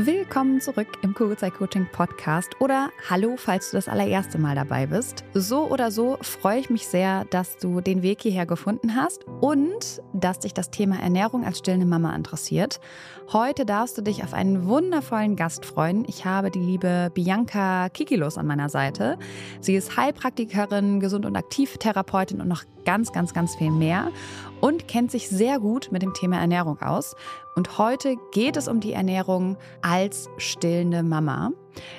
Willkommen zurück im Kugelzeit Coaching Podcast oder hallo, falls du das allererste Mal dabei bist. So oder so freue ich mich sehr, dass du den Weg hierher gefunden hast und dass dich das Thema Ernährung als stillende Mama interessiert. Heute darfst du dich auf einen wundervollen Gast freuen. Ich habe die liebe Bianca Kikilos an meiner Seite. Sie ist Heilpraktikerin, Gesund- und Aktivtherapeutin und noch ganz, ganz, ganz viel mehr und kennt sich sehr gut mit dem Thema Ernährung aus. Und heute geht es um die Ernährung als stillende Mama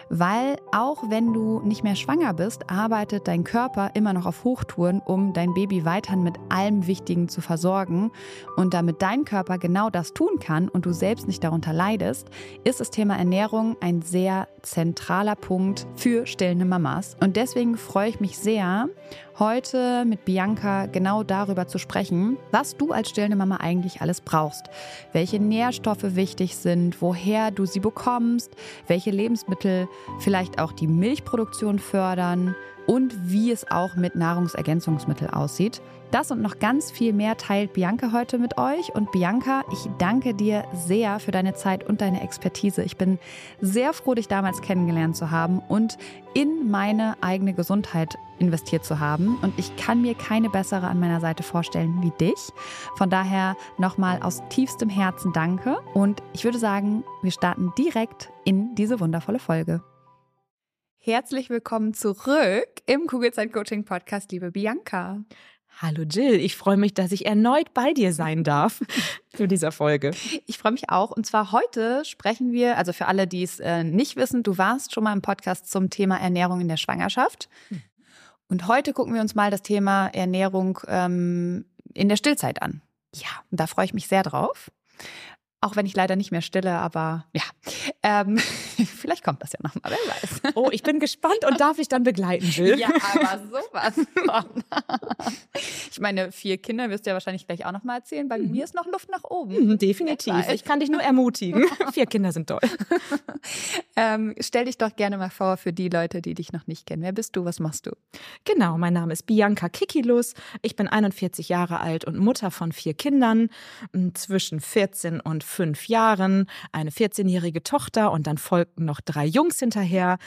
weil auch wenn du nicht mehr schwanger bist, arbeitet dein Körper immer noch auf Hochtouren, um dein Baby weiterhin mit allem Wichtigen zu versorgen. Und damit dein Körper genau das tun kann und du selbst nicht darunter leidest, ist das Thema Ernährung ein sehr zentraler Punkt für stillende Mamas. Und deswegen freue ich mich sehr, heute mit Bianca genau darüber zu sprechen, was du als stillende Mama eigentlich alles brauchst, welche Nährstoffe wichtig sind, woher du sie bekommst, welche Lebensmittel Lebensmittel vielleicht auch die Milchproduktion fördern und wie es auch mit Nahrungsergänzungsmitteln aussieht. Das und noch ganz viel mehr teilt Bianca heute mit euch. Und Bianca, ich danke dir sehr für deine Zeit und deine Expertise. Ich bin sehr froh, dich damals kennengelernt zu haben und in meine eigene Gesundheit investiert zu haben. Und ich kann mir keine bessere an meiner Seite vorstellen wie dich. Von daher nochmal aus tiefstem Herzen danke. Und ich würde sagen, wir starten direkt in diese wundervolle Folge. Herzlich willkommen zurück im Kugelzeit Coaching Podcast, liebe Bianca. Hallo Jill, ich freue mich, dass ich erneut bei dir sein darf zu dieser Folge. Ich freue mich auch. Und zwar heute sprechen wir, also für alle, die es äh, nicht wissen, du warst schon mal im Podcast zum Thema Ernährung in der Schwangerschaft. Hm. Und heute gucken wir uns mal das Thema Ernährung ähm, in der Stillzeit an. Ja, und da freue ich mich sehr drauf. Auch wenn ich leider nicht mehr stille, aber ja, ähm, vielleicht kommt das ja nochmal, wer weiß. Oh, ich bin gespannt und darf ich dann begleiten, Jill? Ja, aber sowas von. Ich meine, vier Kinder wirst du ja wahrscheinlich gleich auch nochmal erzählen. Bei mhm. mir ist noch Luft nach oben. Mhm, definitiv. Ich kann dich nur ermutigen. vier Kinder sind toll. Ähm, stell dich doch gerne mal vor für die Leute, die dich noch nicht kennen. Wer bist du? Was machst du? Genau, mein Name ist Bianca Kikilus. Ich bin 41 Jahre alt und Mutter von vier Kindern zwischen 14 und fünf Jahren, eine 14-jährige Tochter und dann folgten noch drei Jungs hinterher.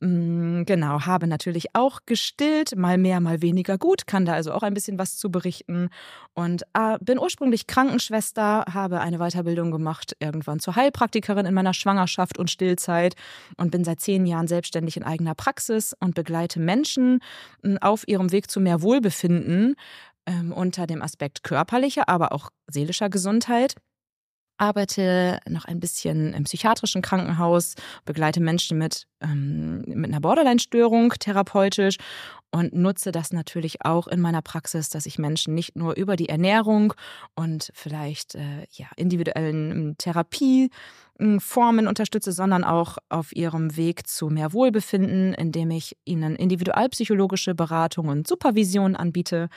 Mm, genau, habe natürlich auch gestillt, mal mehr, mal weniger gut, kann da also auch ein bisschen was zu berichten und äh, bin ursprünglich Krankenschwester, habe eine Weiterbildung gemacht, irgendwann zur Heilpraktikerin in meiner Schwangerschaft und Stillzeit und bin seit zehn Jahren selbstständig in eigener Praxis und begleite Menschen mm, auf ihrem Weg zu mehr Wohlbefinden ähm, unter dem Aspekt körperlicher, aber auch seelischer Gesundheit arbeite noch ein bisschen im psychiatrischen Krankenhaus, begleite Menschen mit, ähm, mit einer Borderline-Störung therapeutisch und nutze das natürlich auch in meiner Praxis, dass ich Menschen nicht nur über die Ernährung und vielleicht äh, ja, individuellen ähm, Therapieformen unterstütze, sondern auch auf ihrem Weg zu mehr Wohlbefinden, indem ich ihnen individualpsychologische Beratung und Supervision anbiete.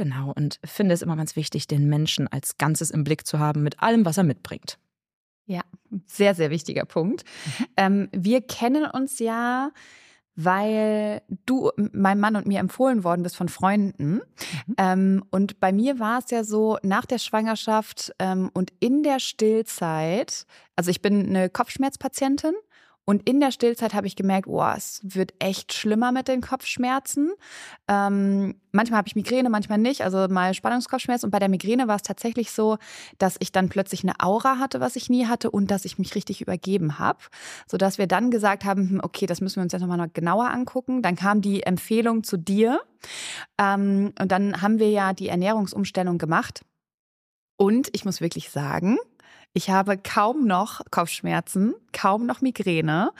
Genau, und finde es immer ganz wichtig, den Menschen als Ganzes im Blick zu haben mit allem, was er mitbringt. Ja, sehr, sehr wichtiger Punkt. Mhm. Ähm, wir kennen uns ja, weil du meinem Mann und mir empfohlen worden bist von Freunden. Mhm. Ähm, und bei mir war es ja so, nach der Schwangerschaft ähm, und in der Stillzeit, also ich bin eine Kopfschmerzpatientin und in der Stillzeit habe ich gemerkt, oh, es wird echt schlimmer mit den Kopfschmerzen. Ähm, manchmal habe ich Migräne, manchmal nicht, also mal Spannungskopfschmerz. Und bei der Migräne war es tatsächlich so, dass ich dann plötzlich eine Aura hatte, was ich nie hatte, und dass ich mich richtig übergeben habe. Sodass wir dann gesagt haben, hm, okay, das müssen wir uns jetzt nochmal noch genauer angucken. Dann kam die Empfehlung zu dir. Ähm, und dann haben wir ja die Ernährungsumstellung gemacht. Und ich muss wirklich sagen, ich habe kaum noch Kopfschmerzen, kaum noch Migräne.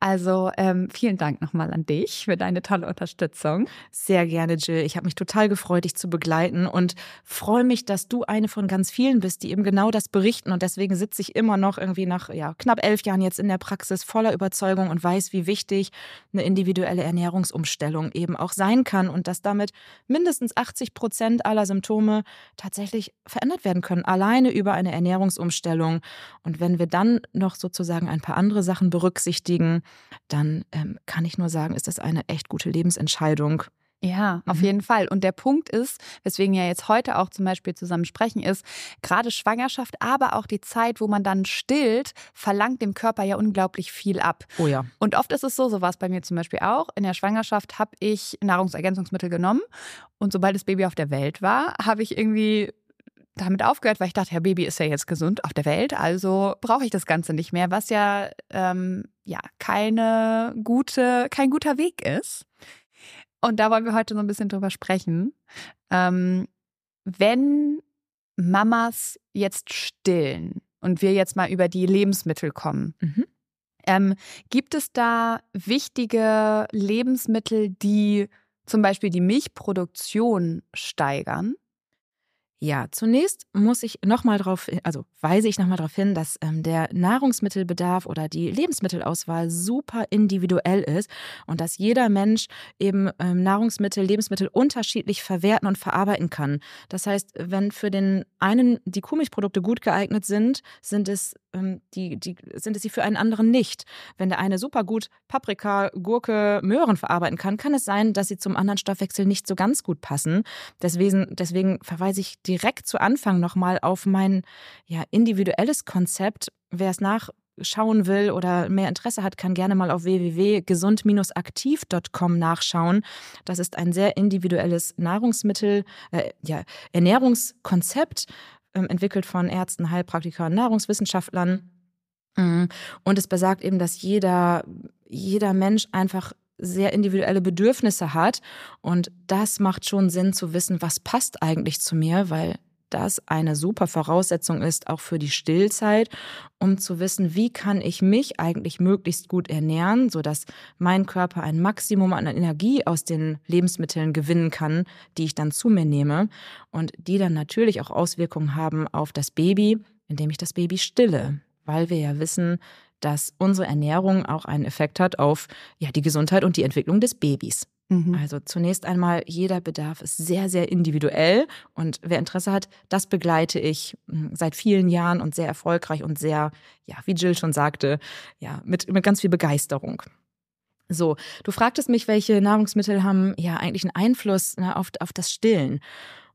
Also ähm, vielen Dank nochmal an dich für deine tolle Unterstützung. Sehr gerne, Jill. Ich habe mich total gefreut, dich zu begleiten und freue mich, dass du eine von ganz vielen bist, die eben genau das berichten. Und deswegen sitze ich immer noch irgendwie nach ja, knapp elf Jahren jetzt in der Praxis voller Überzeugung und weiß, wie wichtig eine individuelle Ernährungsumstellung eben auch sein kann und dass damit mindestens 80 Prozent aller Symptome tatsächlich verändert werden können, alleine über eine Ernährungsumstellung. Und wenn wir dann noch sozusagen ein paar andere Sachen berücksichtigen, dann ähm, kann ich nur sagen, ist das eine echt gute Lebensentscheidung. Ja, auf mhm. jeden Fall. Und der Punkt ist, weswegen ja jetzt heute auch zum Beispiel zusammen sprechen, ist, gerade Schwangerschaft, aber auch die Zeit, wo man dann stillt, verlangt dem Körper ja unglaublich viel ab. Oh ja. Und oft ist es so, so war es bei mir zum Beispiel auch. In der Schwangerschaft habe ich Nahrungsergänzungsmittel genommen und sobald das Baby auf der Welt war, habe ich irgendwie damit aufgehört, weil ich dachte, ja, Baby ist ja jetzt gesund auf der Welt, also brauche ich das Ganze nicht mehr, was ja, ähm, ja keine gute, kein guter Weg ist. Und da wollen wir heute so ein bisschen drüber sprechen. Ähm, wenn Mamas jetzt stillen und wir jetzt mal über die Lebensmittel kommen, mhm. ähm, gibt es da wichtige Lebensmittel, die zum Beispiel die Milchproduktion steigern? Ja, zunächst muss ich nochmal darauf, also weise ich nochmal darauf hin, dass ähm, der Nahrungsmittelbedarf oder die Lebensmittelauswahl super individuell ist und dass jeder Mensch eben ähm, Nahrungsmittel, Lebensmittel unterschiedlich verwerten und verarbeiten kann. Das heißt, wenn für den einen die Kuhmilchprodukte gut geeignet sind, sind es ähm, die, die, sind es sie für einen anderen nicht. Wenn der eine super gut Paprika, Gurke, Möhren verarbeiten kann, kann es sein, dass sie zum anderen Stoffwechsel nicht so ganz gut passen. Deswegen, deswegen verweise ich direkt zu Anfang nochmal auf mein ja, individuelles Konzept. Wer es nachschauen will oder mehr Interesse hat, kann gerne mal auf www.gesund-aktiv.com nachschauen. Das ist ein sehr individuelles Nahrungsmittel, äh, ja, Ernährungskonzept ähm, entwickelt von Ärzten, Heilpraktikern, Nahrungswissenschaftlern. Mm. Und es besagt eben, dass jeder, jeder Mensch einfach sehr individuelle Bedürfnisse hat. Und das macht schon Sinn zu wissen, was passt eigentlich zu mir, weil das eine super Voraussetzung ist, auch für die Stillzeit, um zu wissen, wie kann ich mich eigentlich möglichst gut ernähren, sodass mein Körper ein Maximum an Energie aus den Lebensmitteln gewinnen kann, die ich dann zu mir nehme und die dann natürlich auch Auswirkungen haben auf das Baby, indem ich das Baby stille, weil wir ja wissen, dass unsere Ernährung auch einen Effekt hat auf ja, die Gesundheit und die Entwicklung des Babys. Mhm. Also zunächst einmal, jeder Bedarf ist sehr, sehr individuell. Und wer Interesse hat, das begleite ich hm, seit vielen Jahren und sehr erfolgreich und sehr, ja, wie Jill schon sagte, ja, mit, mit ganz viel Begeisterung. So, du fragtest mich, welche Nahrungsmittel haben ja eigentlich einen Einfluss ne, auf, auf das Stillen.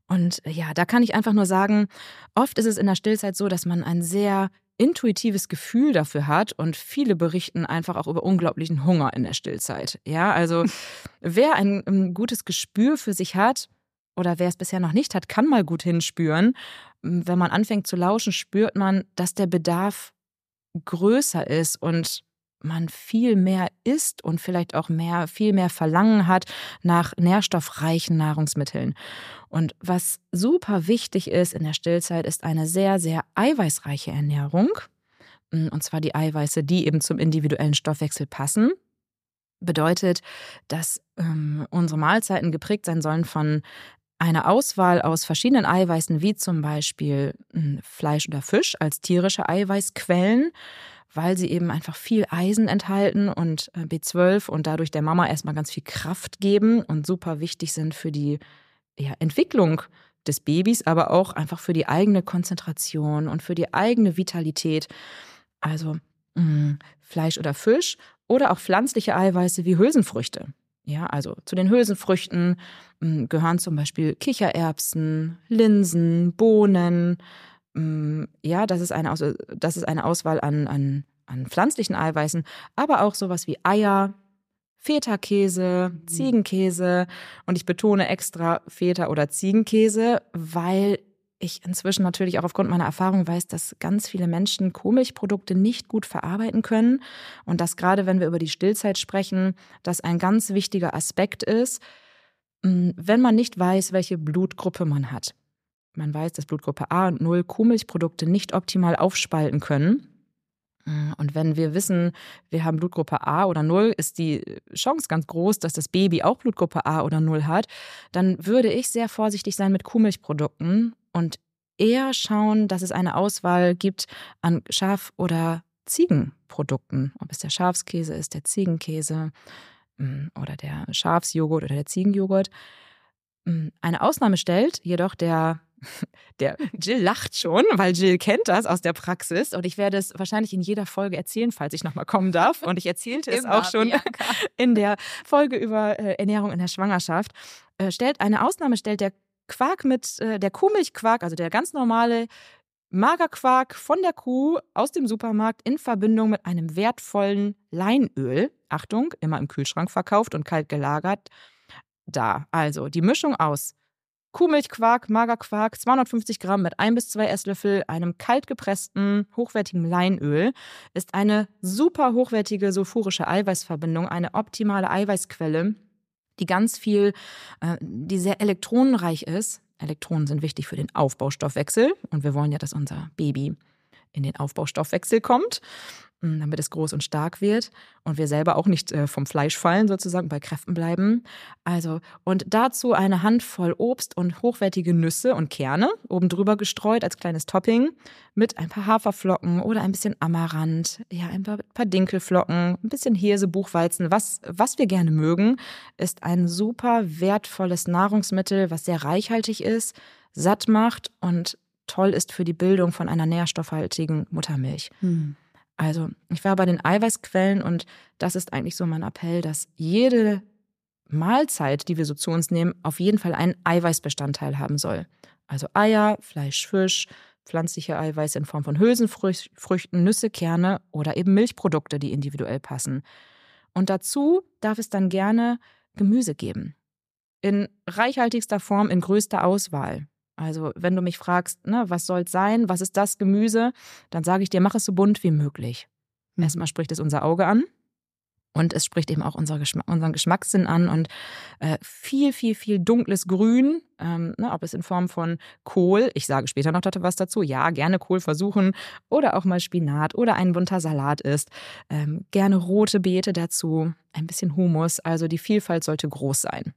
Und ja, da kann ich einfach nur sagen, oft ist es in der Stillzeit so, dass man ein sehr intuitives Gefühl dafür hat und viele berichten einfach auch über unglaublichen Hunger in der Stillzeit. Ja, also wer ein, ein gutes Gespür für sich hat oder wer es bisher noch nicht hat, kann mal gut hinspüren. Wenn man anfängt zu lauschen, spürt man, dass der Bedarf größer ist und man viel mehr isst und vielleicht auch mehr, viel mehr Verlangen hat nach nährstoffreichen Nahrungsmitteln. Und was super wichtig ist in der Stillzeit, ist eine sehr, sehr eiweißreiche Ernährung. Und zwar die Eiweiße, die eben zum individuellen Stoffwechsel passen. Bedeutet, dass ähm, unsere Mahlzeiten geprägt sein sollen von einer Auswahl aus verschiedenen Eiweißen, wie zum Beispiel hm, Fleisch oder Fisch als tierische Eiweißquellen, weil sie eben einfach viel Eisen enthalten und äh, B12 und dadurch der Mama erstmal ganz viel Kraft geben und super wichtig sind für die ja, Entwicklung des Babys, aber auch einfach für die eigene Konzentration und für die eigene Vitalität. Also mh, mm, Fleisch oder Fisch oder auch pflanzliche Eiweiße wie Hülsenfrüchte. Ja, also zu den Hülsenfrüchten mh, mm, gehören zum Beispiel Kichererbsen, Linsen, Bohnen, ja, das ist eine, Aus das ist eine Auswahl an, an, an pflanzlichen Eiweißen, aber auch sowas wie Eier, Feta-Käse, mhm. Ziegenkäse. Und ich betone extra Feta- oder Ziegenkäse, weil ich inzwischen natürlich auch aufgrund meiner Erfahrung weiß, dass ganz viele Menschen Kuhmilchprodukte nicht gut verarbeiten können. Und dass gerade wenn wir über die Stillzeit sprechen, das ein ganz wichtiger Aspekt ist, mm, wenn man nicht weiß, welche Blutgruppe man hat man weiß, dass Blutgruppe A und 0 Kuhmilchprodukte nicht optimal aufspalten können. Und wenn wir wissen, wir haben Blutgruppe A oder 0, ist die Chance ganz groß, dass das Baby auch Blutgruppe A oder 0 hat, dann würde ich sehr vorsichtig sein mit Kuhmilchprodukten und eher schauen, dass es eine Auswahl gibt an Schaf- oder Ziegenprodukten. Ob es der Schafskäse ist, der Ziegenkäse mm, oder der Schafsjoghurt oder der Ziegenjoghurt. Mm, eine Ausnahme stellt jedoch der der Jill lacht schon, weil Jill kennt das aus der Praxis und ich werde es wahrscheinlich in jeder Folge erzählen, falls ich nochmal kommen darf. Und ich erzählte es auch schon Bianca. in der Folge über äh, Ernährung in der Schwangerschaft. Äh, stellt eine Ausnahme stellt der Quark mit äh, der Kuhmilchquark, also der ganz normale Magerquark von der Kuh aus dem Supermarkt in Verbindung mit einem wertvollen Leinöl. Achtung, immer im Kühlschrank verkauft und kalt gelagert. Da, also die Mischung aus Kuhmilchquark, Magerquark, 250 Gramm mit ein bis zwei Esslöffel einem kalt gepressten, hochwertigen Leinöl ist eine super hochwertige sulfurische Eiweißverbindung, eine optimale Eiweißquelle, die ganz viel, äh, die sehr elektronenreich ist. Elektronen sind wichtig für den Aufbaustoffwechsel und wir wollen ja, dass unser Baby in den Aufbaustoffwechsel kommt. Damit es groß und stark wird und wir selber auch nicht äh, vom Fleisch fallen, sozusagen bei Kräften bleiben. Also, und dazu eine Handvoll Obst und hochwertige Nüsse und Kerne, oben drüber gestreut als kleines Topping, mit ein paar Haferflocken oder ein bisschen Amaranth, ja, ein paar, paar Dinkelflocken, ein bisschen Hirse, Buchweizen, was, was wir gerne mögen, ist ein super wertvolles Nahrungsmittel, was sehr reichhaltig ist, satt macht und toll ist für die Bildung von einer nährstoffhaltigen Muttermilch. Hm. Also, ich war bei den Eiweißquellen und das ist eigentlich so mein Appell, dass jede Mahlzeit, die wir so zu uns nehmen, auf jeden Fall einen Eiweißbestandteil haben soll. Also Eier, Fleisch, Fisch, pflanzliche Eiweiße in Form von Hülsenfrüchten, Nüsse, Kerne oder eben Milchprodukte, die individuell passen. Und dazu darf es dann gerne Gemüse geben. In reichhaltigster Form, in größter Auswahl. Also, wenn du mich fragst, ne, was soll es sein, was ist das Gemüse, dann sage ich dir, mach es so bunt wie möglich. Mhm. Erstmal spricht es unser Auge an und es spricht eben auch unser Geschmack, unseren Geschmackssinn an und äh, viel, viel, viel dunkles Grün, ähm, ne, ob es in Form von Kohl, ich sage später noch was dazu, ja, gerne Kohl versuchen oder auch mal Spinat oder ein bunter Salat ist. Ähm, gerne rote Beete dazu, ein bisschen Humus, also die Vielfalt sollte groß sein.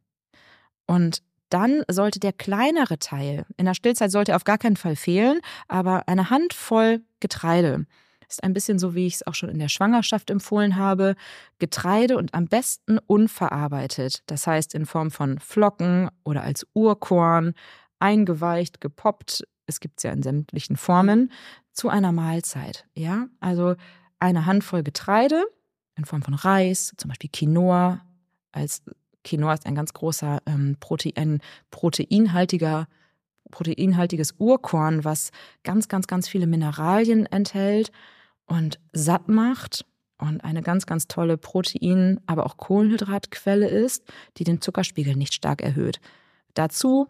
Und dann sollte der kleinere Teil, in der Stillzeit sollte auf gar keinen Fall fehlen, aber eine Handvoll Getreide. Ist ein bisschen so, wie ich es auch schon in der Schwangerschaft empfohlen habe. Getreide und am besten unverarbeitet. Das heißt in Form von Flocken oder als Urkorn, eingeweicht, gepoppt. Es gibt es ja in sämtlichen Formen zu einer Mahlzeit. Ja, also eine Handvoll Getreide in Form von Reis, zum Beispiel Quinoa. Als Quinoa ist ein ganz großer ähm, Protein, proteinhaltiger proteinhaltiges Urkorn, was ganz, ganz, ganz viele Mineralien enthält und satt macht und eine ganz, ganz tolle Protein-, aber auch Kohlenhydratquelle ist, die den Zuckerspiegel nicht stark erhöht. Dazu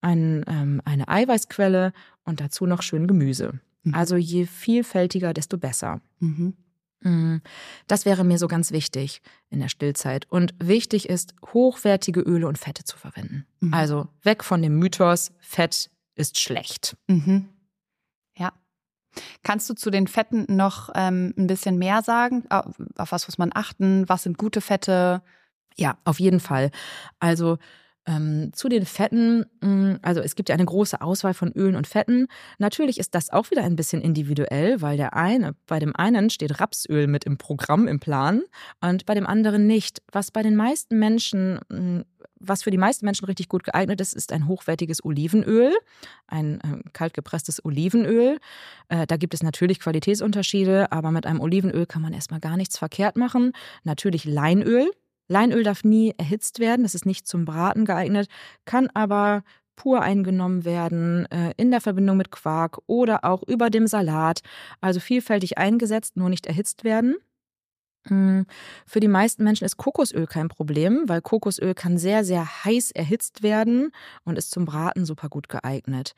ein, ähm, eine Eiweißquelle und dazu noch schön Gemüse. Mhm. Also je vielfältiger, desto besser. Mhm. Mm, das wäre mir so ganz wichtig in der Stillzeit. Und wichtig ist, hochwertige Öle und Fette zu verwenden. Mhm. Also weg von dem Mythos, Fett ist schlecht. Mhm. Ja. Kannst du zu den Fetten noch ähm, ein bisschen mehr sagen? Auf was muss man achten? Was sind gute Fette? Ja, auf jeden Fall. Also ähm, zu den Fetten, mm, also es gibt ja eine große Auswahl von Ölen und Fetten. Natürlich ist das auch wieder ein bisschen individuell, weil der eine, bei dem einen steht Rapsöl mit im Programm, im Plan und bei dem anderen nicht. Was bei den meisten Menschen, mm, was für die meisten Menschen richtig gut geeignet ist, ist ein hochwertiges Olivenöl, ein äh, kaltgepresstes Olivenöl. Äh, da gibt es natürlich Qualitätsunterschiede, aber mit einem Olivenöl kann man erstmal gar nichts verkehrt machen. Natürlich Leinöl, Leinöl darf nie erhitzt werden, das ist nicht zum Braten geeignet, kann aber pur eingenommen werden, äh, in der Verbindung mit Quark oder auch über dem Salat. Also vielfältig eingesetzt, nur nicht erhitzt werden. Hm, für die meisten Menschen ist Kokosöl kein Problem, weil Kokosöl kann sehr, sehr heiß erhitzt werden und ist zum Braten super gut geeignet.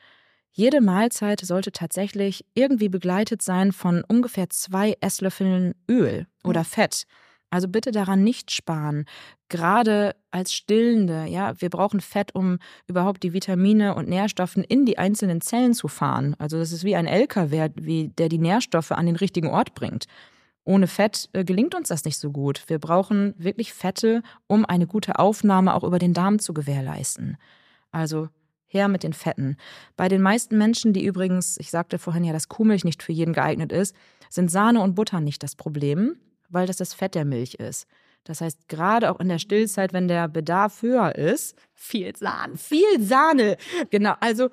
Jede Mahlzeit sollte tatsächlich irgendwie begleitet sein von ungefähr zwei Esslöffeln Öl oder hm. Fett. Also bitte daran nicht sparen. Gerade als Stillende, ja, wir brauchen Fett, um überhaupt die Vitamine und Nährstoffe in die einzelnen Zellen zu fahren. Also das ist wie ein LKW, der die Nährstoffe an den richtigen Ort bringt. Ohne Fett äh, gelingt uns das nicht so gut. Wir brauchen wirklich Fette, um eine gute Aufnahme auch über den Darm zu gewährleisten. Also her mit den Fetten. Bei den meisten Menschen, die übrigens, ich sagte vorhin ja, dass Kuhmilch nicht für jeden geeignet ist, sind Sahne und Butter nicht das Problem weil das das Fett der Milch ist. Das heißt, gerade auch in der Stillzeit, wenn der Bedarf höher ist, viel Sahne. Viel Sahne. Genau. Also,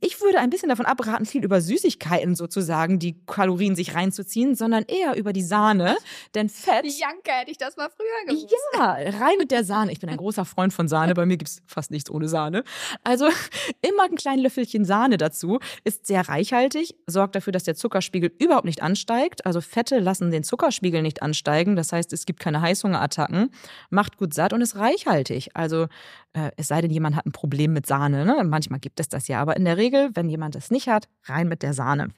ich würde ein bisschen davon abraten, viel über Süßigkeiten sozusagen die Kalorien sich reinzuziehen, sondern eher über die Sahne. Denn Fett. Janke, hätte ich das mal früher gewusst. Ja, rein mit der Sahne. Ich bin ein großer Freund von Sahne. Bei mir gibt es fast nichts ohne Sahne. Also, immer ein kleines Löffelchen Sahne dazu. Ist sehr reichhaltig, sorgt dafür, dass der Zuckerspiegel überhaupt nicht ansteigt. Also, Fette lassen den Zuckerspiegel nicht ansteigen. Das heißt, es gibt keine Heißhungerattacken. Macht gut satt und ist reichhaltig. Also, äh, es sei denn, jemand hat ein Problem mit Sahne. Ne? Manchmal gibt es das ja, aber in der Regel, wenn jemand das nicht hat, rein mit der Sahne.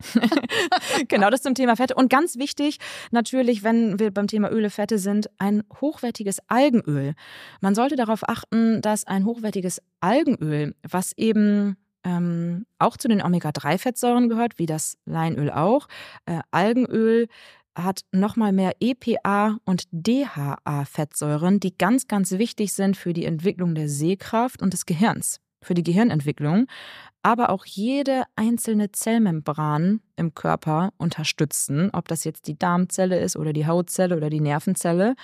genau das zum Thema Fette. Und ganz wichtig, natürlich, wenn wir beim Thema Öle, Fette sind, ein hochwertiges Algenöl. Man sollte darauf achten, dass ein hochwertiges Algenöl, was eben ähm, auch zu den Omega-3-Fettsäuren gehört, wie das Leinöl auch, äh, Algenöl hat nochmal mehr EPA und DHA-Fettsäuren, die ganz, ganz wichtig sind für die Entwicklung der Sehkraft und des Gehirns, für die Gehirnentwicklung, aber auch jede einzelne Zellmembran im Körper unterstützen, ob das jetzt die Darmzelle ist oder die Hautzelle oder die Nervenzelle.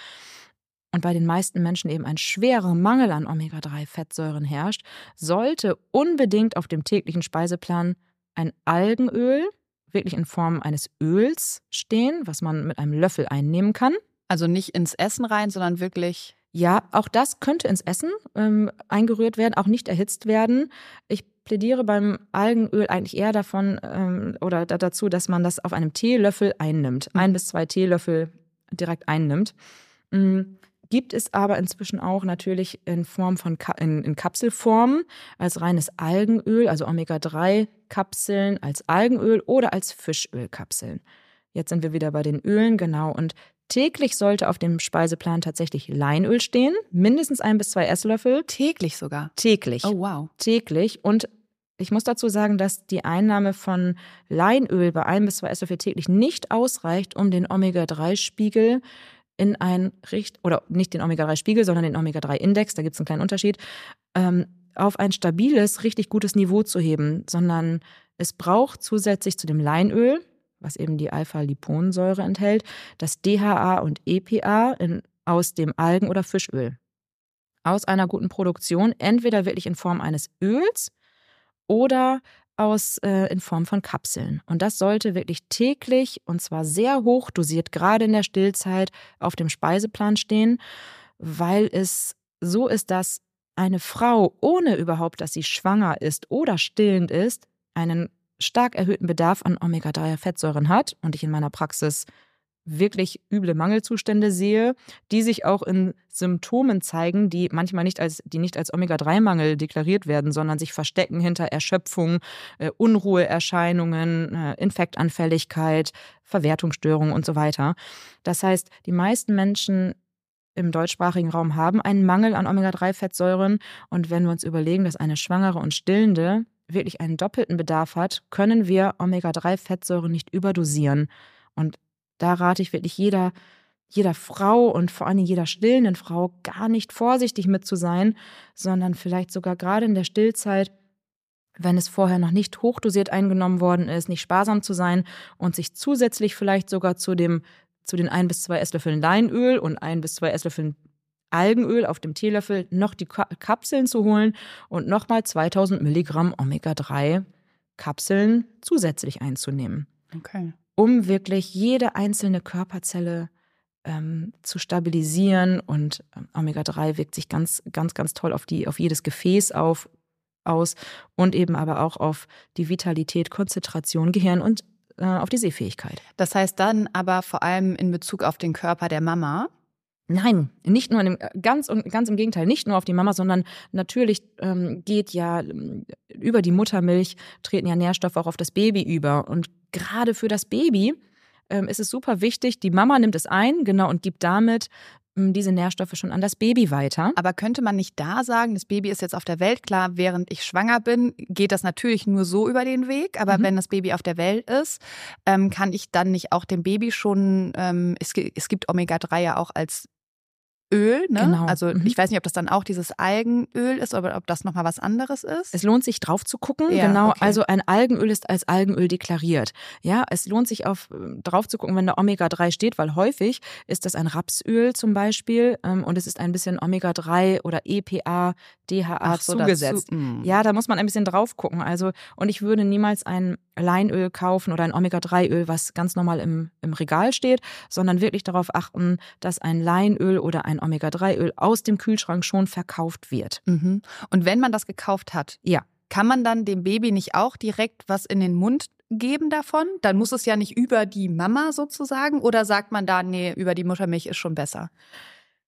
Und bei den meisten Menschen eben ein schwerer Mangel an Omega-3-Fettsäuren herrscht, sollte unbedingt auf dem täglichen Speiseplan ein Algenöl, wirklich in Form eines Öls stehen, was man mit einem Löffel einnehmen kann. Also nicht ins Essen rein, sondern wirklich. Ja, auch das könnte ins Essen ähm, eingerührt werden, auch nicht erhitzt werden. Ich plädiere beim Algenöl eigentlich eher davon ähm, oder dazu, dass man das auf einem Teelöffel einnimmt. Ein bis zwei Teelöffel direkt einnimmt. Mhm gibt es aber inzwischen auch natürlich in Form von in, in Kapselform als reines Algenöl, also Omega-3-Kapseln als Algenöl oder als Fischölkapseln. Jetzt sind wir wieder bei den Ölen, genau. Und täglich sollte auf dem Speiseplan tatsächlich Leinöl stehen, mindestens ein bis zwei Esslöffel. Täglich sogar. Täglich. Oh wow. Täglich und ich muss dazu sagen, dass die Einnahme von Leinöl bei ein bis zwei Esslöffel täglich nicht ausreicht, um den Omega-3-Spiegel in ein Richt oder nicht den Omega-3-Spiegel, sondern den Omega-3-Index, da gibt es einen kleinen Unterschied, ähm, auf ein stabiles, richtig gutes Niveau zu heben, sondern es braucht zusätzlich zu dem Leinöl, was eben die Alpha-Liponsäure enthält, das DHA und EPA in, aus dem Algen- oder Fischöl. Aus einer guten Produktion, entweder wirklich in Form eines Öls oder aus äh, in Form von Kapseln. Und das sollte wirklich täglich und zwar sehr hoch dosiert, gerade in der Stillzeit, auf dem Speiseplan stehen, weil es so ist, dass eine Frau, ohne überhaupt, dass sie schwanger ist oder stillend ist, einen stark erhöhten Bedarf an Omega-3-Fettsäuren hat und ich in meiner Praxis wirklich üble Mangelzustände sehe, die sich auch in Symptomen zeigen, die manchmal nicht als, die nicht als Omega-3-Mangel deklariert werden, sondern sich verstecken hinter Erschöpfung, äh, Unruheerscheinungen, äh, Infektanfälligkeit, Verwertungsstörungen und so weiter. Das heißt, die meisten Menschen im deutschsprachigen Raum haben einen Mangel an Omega-3-Fettsäuren. Und wenn wir uns überlegen, dass eine Schwangere und Stillende wirklich einen doppelten Bedarf hat, können wir Omega-3-Fettsäuren nicht überdosieren. Und da rate ich wirklich jeder, jeder Frau und vor allem jeder stillenden Frau gar nicht vorsichtig mit zu sein, sondern vielleicht sogar gerade in der Stillzeit, wenn es vorher noch nicht hochdosiert eingenommen worden ist, nicht sparsam zu sein und sich zusätzlich vielleicht sogar zu dem zu den ein bis zwei Esslöffeln Leinöl und ein bis zwei Esslöffeln Algenöl auf dem Teelöffel noch die Kapseln zu holen und nochmal 2000 Milligramm Omega-3 Kapseln zusätzlich einzunehmen. Okay. Um wirklich jede einzelne Körperzelle ähm, zu stabilisieren und ähm, Omega-3 wirkt sich ganz, ganz, ganz toll auf, die, auf jedes Gefäß auf, aus und eben aber auch auf die Vitalität, Konzentration, Gehirn und äh, auf die Sehfähigkeit. Das heißt dann aber vor allem in Bezug auf den Körper der Mama. Nein, nicht nur dem, ganz und ganz im Gegenteil, nicht nur auf die Mama, sondern natürlich ähm, geht ja ähm, über die Muttermilch treten ja Nährstoffe auch auf das Baby über und gerade für das Baby ähm, ist es super wichtig, die Mama nimmt es ein, genau und gibt damit diese Nährstoffe schon an das Baby weiter. Aber könnte man nicht da sagen, das Baby ist jetzt auf der Welt, klar, während ich schwanger bin, geht das natürlich nur so über den Weg, aber mhm. wenn das Baby auf der Welt ist, ähm, kann ich dann nicht auch dem Baby schon, ähm, es, es gibt Omega-3 ja auch als Öl, ne? Genau. Also mhm. ich weiß nicht, ob das dann auch dieses Algenöl ist oder ob das nochmal was anderes ist. Es lohnt sich drauf zu gucken. Ja, genau. Okay. Also ein Algenöl ist als Algenöl deklariert. Ja, es lohnt sich auf äh, drauf zu gucken, wenn da Omega-3 steht, weil häufig ist das ein Rapsöl zum Beispiel ähm, und es ist ein bisschen Omega-3 oder EPA, DHA so, zugesetzt. Dazu, hm. ja, da muss man ein bisschen drauf gucken. Also und ich würde niemals ein Leinöl kaufen oder ein Omega-3-Öl, was ganz normal im, im Regal steht, sondern wirklich darauf achten, dass ein Leinöl oder ein Omega-3-Öl aus dem Kühlschrank schon verkauft wird. Mhm. Und wenn man das gekauft hat, ja. kann man dann dem Baby nicht auch direkt was in den Mund geben davon? Dann muss es ja nicht über die Mama sozusagen oder sagt man da, nee, über die Muttermilch ist schon besser?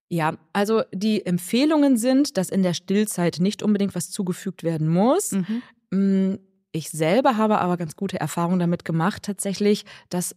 Ja, also die Empfehlungen sind, dass in der Stillzeit nicht unbedingt was zugefügt werden muss. Mhm. Mm, ich selber habe aber ganz gute Erfahrungen damit gemacht, tatsächlich, dass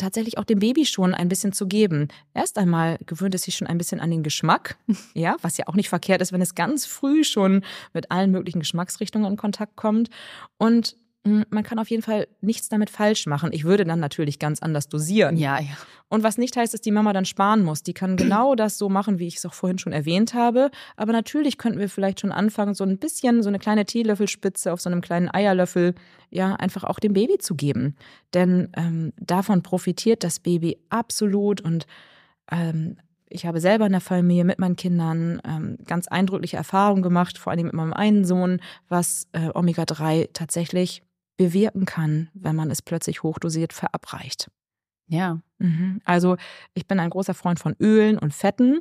tatsächlich auch dem Baby schon ein bisschen zu geben. Erst einmal gewöhnt es sich schon ein bisschen an den Geschmack, ja, was ja auch nicht verkehrt ist, wenn es ganz früh schon mit allen möglichen Geschmacksrichtungen in Kontakt kommt. Und man kann auf jeden Fall nichts damit falsch machen. Ich würde dann natürlich ganz anders dosieren. Ja, ja. Und was nicht heißt, dass die Mama dann sparen muss. Die kann genau das so machen, wie ich es auch vorhin schon erwähnt habe. Aber natürlich könnten wir vielleicht schon anfangen, so ein bisschen, so eine kleine Teelöffelspitze auf so einem kleinen Eierlöffel, ja, einfach auch dem Baby zu geben. Denn ähm, davon profitiert das Baby absolut und ähm, ich habe selber in der Familie mit meinen Kindern ähm, ganz eindrückliche Erfahrungen gemacht, vor allem mit meinem einen Sohn, was äh, Omega-3 tatsächlich bewirken kann, wenn man es plötzlich hochdosiert verabreicht. Ja. Mhm. Also ich bin ein großer Freund von Ölen und Fetten.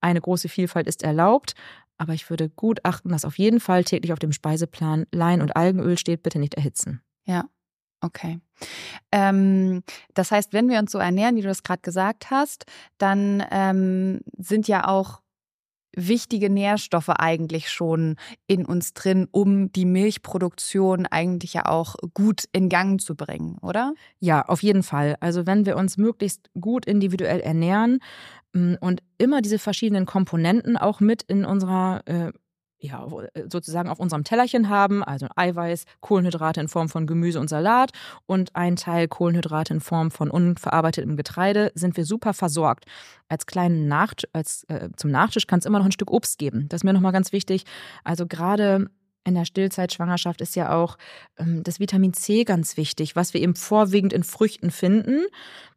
Eine große Vielfalt ist erlaubt, aber ich würde gut achten, dass auf jeden Fall täglich auf dem Speiseplan Lein- und Algenöl steht, bitte nicht erhitzen. Ja. Okay. Ähm, das heißt, wenn wir uns so ernähren, wie du das gerade gesagt hast, dann ähm, sind ja auch wichtige Nährstoffe eigentlich schon in uns drin, um die Milchproduktion eigentlich ja auch gut in Gang zu bringen, oder? Ja, auf jeden Fall. Also wenn wir uns möglichst gut individuell ernähren mm, und immer diese verschiedenen Komponenten auch mit in unserer äh, ja, sozusagen auf unserem Tellerchen haben, also Eiweiß, Kohlenhydrate in Form von Gemüse und Salat und ein Teil Kohlenhydrate in Form von unverarbeitetem Getreide, sind wir super versorgt. Als kleinen Nacht, als äh, zum Nachtisch kann es immer noch ein Stück Obst geben. Das ist mir nochmal ganz wichtig. Also gerade in der Stillzeitschwangerschaft ist ja auch ähm, das Vitamin C ganz wichtig, was wir eben vorwiegend in Früchten finden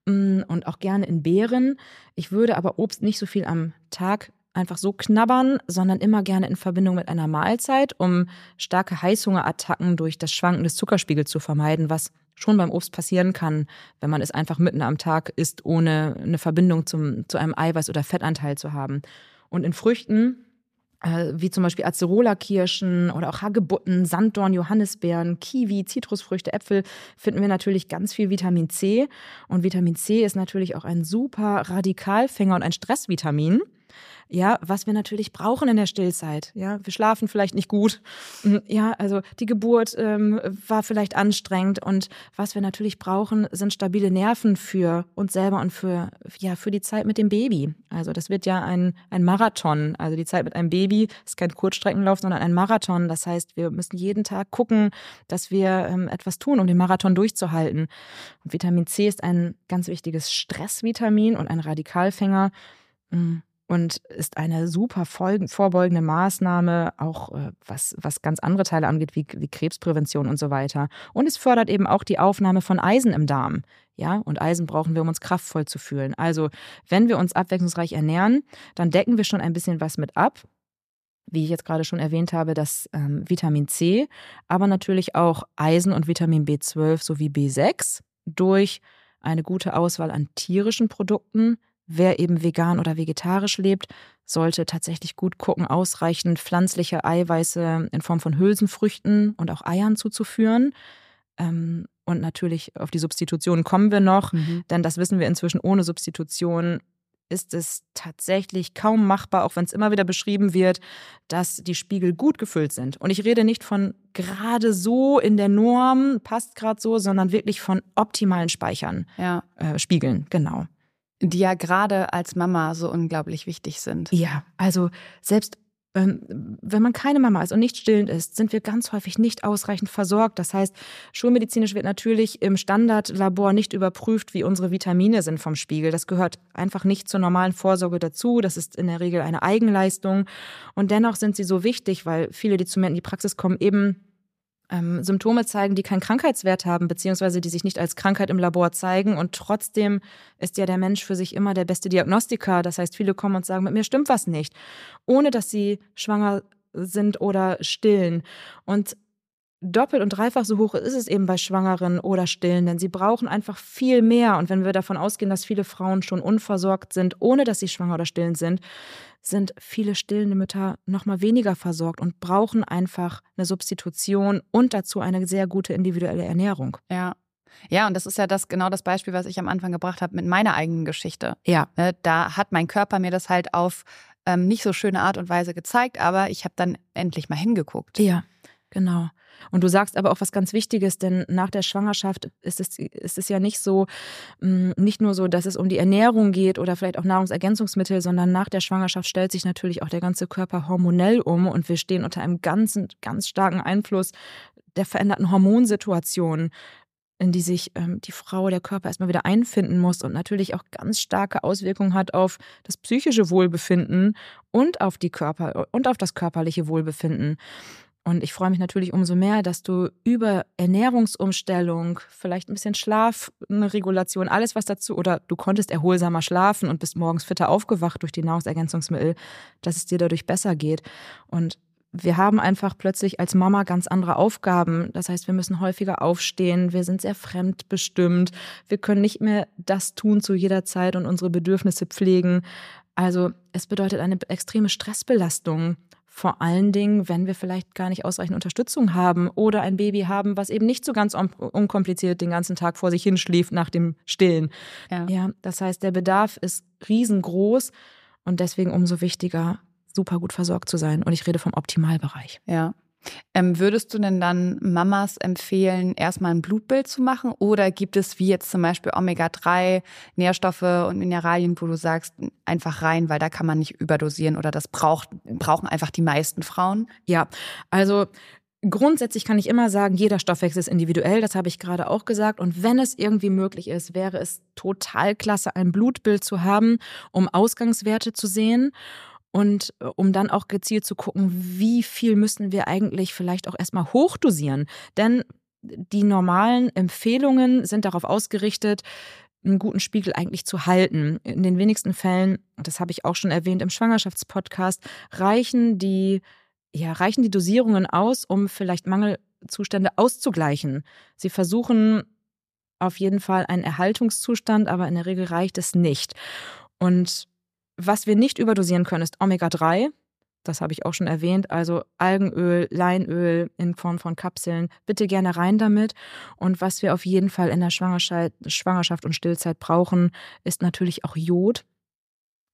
mm, und auch gerne in Beeren. Ich würde aber Obst nicht so viel am Tag einfach so knabbern, sondern immer gerne in Verbindung mit einer Mahlzeit, um starke Heißhungerattacken durch das Schwanken des Zuckerspiegels zu vermeiden, was schon beim Obst passieren kann, wenn man es einfach mitten am Tag isst, ohne eine Verbindung zum, zu einem Eiweiß- oder Fettanteil zu haben. Und in Früchten äh, wie zum Beispiel Acerola-Kirschen oder auch Hagebutten, Sanddorn, Johannisbeeren, Kiwi, Zitrusfrüchte, Äpfel finden wir natürlich ganz viel Vitamin C. Und Vitamin C ist natürlich auch ein super Radikalfänger und ein Stressvitamin ja, was wir natürlich brauchen in der Stillzeit. Ja, wir schlafen vielleicht nicht gut. Hm, ja, also die Geburt ähm, war vielleicht anstrengend und was wir natürlich brauchen, sind stabile Nerven für uns selber und für ja für die Zeit mit dem Baby. Also das wird ja ein ein Marathon. Also die Zeit mit einem Baby ist kein Kurzstreckenlauf, sondern ein Marathon. Das heißt, wir müssen jeden Tag gucken, dass wir ähm, etwas tun, um den Marathon durchzuhalten. Und Vitamin C ist ein ganz wichtiges Stressvitamin und ein Radikalfänger. Hm und ist eine super vorbeugende Maßnahme, auch äh, was, was ganz andere Teile angeht, wie, wie Krebsprävention und so weiter. Und es fördert eben auch die Aufnahme von Eisen im Darm. Ja, und Eisen brauchen wir, um uns kraftvoll zu fühlen. Also, wenn wir uns abwechslungsreich ernähren, dann decken wir schon ein bisschen was mit ab. Wie ich jetzt gerade schon erwähnt habe, das ähm, Vitamin C, aber natürlich auch Eisen und Vitamin B12 sowie B6 durch eine gute Auswahl an tierischen Produkten, Wer eben vegan oder vegetarisch lebt, sollte tatsächlich gut gucken, ausreichend pflanzliche Eiweiße in Form von Hülsenfrüchten und auch Eiern zuzuführen. Ähm, und natürlich auf die Substitution kommen wir noch, mhm. denn das wissen wir inzwischen, ohne Substitution ist es tatsächlich kaum machbar, auch wenn es immer wieder beschrieben wird, dass die Spiegel gut gefüllt sind. Und ich rede nicht von gerade so in der Norm, passt gerade so, sondern wirklich von optimalen Speichern, ja. äh, Spiegeln, genau die ja gerade als Mama so unglaublich wichtig sind. Ja, also selbst ähm, wenn man keine Mama ist und nicht stillend ist, sind wir ganz häufig nicht ausreichend versorgt. Das heißt, schulmedizinisch wird natürlich im Standardlabor nicht überprüft, wie unsere Vitamine sind vom Spiegel. Das gehört einfach nicht zur normalen Vorsorge dazu. Das ist in der Regel eine Eigenleistung. Und dennoch sind sie so wichtig, weil viele, die zu mir in die Praxis kommen, eben ähm, Symptome zeigen, die keinen Krankheitswert haben, beziehungsweise die sich nicht als Krankheit im Labor zeigen. Und trotzdem ist ja der Mensch für sich immer der beste Diagnostiker. Das heißt, viele kommen und sagen, mit mir stimmt was nicht, ohne dass sie schwanger sind oder stillen. Und doppelt und dreifach so hoch ist es eben bei Schwangeren oder Stillen, denn sie brauchen einfach viel mehr. Und wenn wir davon ausgehen, dass viele Frauen schon unversorgt sind, ohne dass sie schwanger oder stillen sind, sind viele stillende Mütter noch mal weniger versorgt und brauchen einfach eine Substitution und dazu eine sehr gute individuelle Ernährung. Ja. Ja, und das ist ja das genau das Beispiel, was ich am Anfang gebracht habe mit meiner eigenen Geschichte. Ja. Ne, da hat mein Körper mir das halt auf ähm, nicht so schöne Art und Weise gezeigt, aber ich habe dann endlich mal hingeguckt. Ja, genau. Und du sagst aber auch was ganz Wichtiges, denn nach der Schwangerschaft ist es, ist es ja nicht so, mm, nicht nur so, dass es um die Ernährung geht oder vielleicht auch Nahrungsergänzungsmittel, sondern nach der Schwangerschaft stellt sich natürlich auch der ganze Körper hormonell um und wir stehen unter einem ganzen, ganz starken Einfluss der veränderten Hormonsituation in die sich ähm, die Frau, der Körper erstmal wieder einfinden muss und natürlich auch ganz starke Auswirkungen hat auf das psychische Wohlbefinden und auf die Körper und auf das körperliche Wohlbefinden. Und ich freue mich natürlich umso mehr, dass du über Ernährungsumstellung, vielleicht ein bisschen Schlafregulation, alles was dazu, oder du konntest erholsamer schlafen und bist morgens fitter aufgewacht durch die Nahrungsergänzungsmittel, dass es dir dadurch besser geht. Und wir haben einfach plötzlich als Mama ganz andere Aufgaben. Das heißt, wir müssen häufiger aufstehen, wir sind sehr fremdbestimmt, wir können nicht mehr das tun zu jeder Zeit und unsere Bedürfnisse pflegen. Also es bedeutet eine extreme Stressbelastung vor allen Dingen, wenn wir vielleicht gar nicht ausreichend Unterstützung haben oder ein Baby haben, was eben nicht so ganz unkompliziert den ganzen Tag vor sich hinschläft nach dem Stillen. Ja. ja, das heißt, der Bedarf ist riesengroß und deswegen umso wichtiger, super gut versorgt zu sein. Und ich rede vom Optimalbereich. Ja. Ähm, würdest du denn dann Mamas empfehlen, erstmal ein Blutbild zu machen? Oder gibt es wie jetzt zum Beispiel Omega-3 Nährstoffe und Mineralien, wo du sagst, einfach rein, weil da kann man nicht überdosieren oder das braucht, brauchen einfach die meisten Frauen? Ja, also Grundsätzlich kann ich immer sagen, jeder Stoffwechsel ist individuell, das habe ich gerade auch gesagt. Und wenn es irgendwie möglich ist, wäre es total klasse, ein Blutbild zu haben, um Ausgangswerte zu sehen und äh, um dann auch gezielt zu gucken, wie viel müssen wir eigentlich vielleicht auch erstmal hochdosieren. Denn die normalen Empfehlungen sind darauf ausgerichtet, einen guten Spiegel eigentlich zu halten. In den wenigsten Fällen, das habe ich auch schon erwähnt im Schwangerschaftspodcast, reichen die ja, reichen die Dosierungen aus, um vielleicht Mangelzustände auszugleichen. Sie versuchen auf jeden Fall einen Erhaltungszustand, aber in der Regel reicht es nicht. Und was wir nicht überdosieren können, ist Omega-3. Das habe ich auch schon erwähnt. Also Algenöl, Leinöl in Form von Kapseln. Bitte gerne rein damit. Und was wir auf jeden Fall in der Schwangerschaft, Schwangerschaft und Stillzeit brauchen, ist natürlich auch Jod.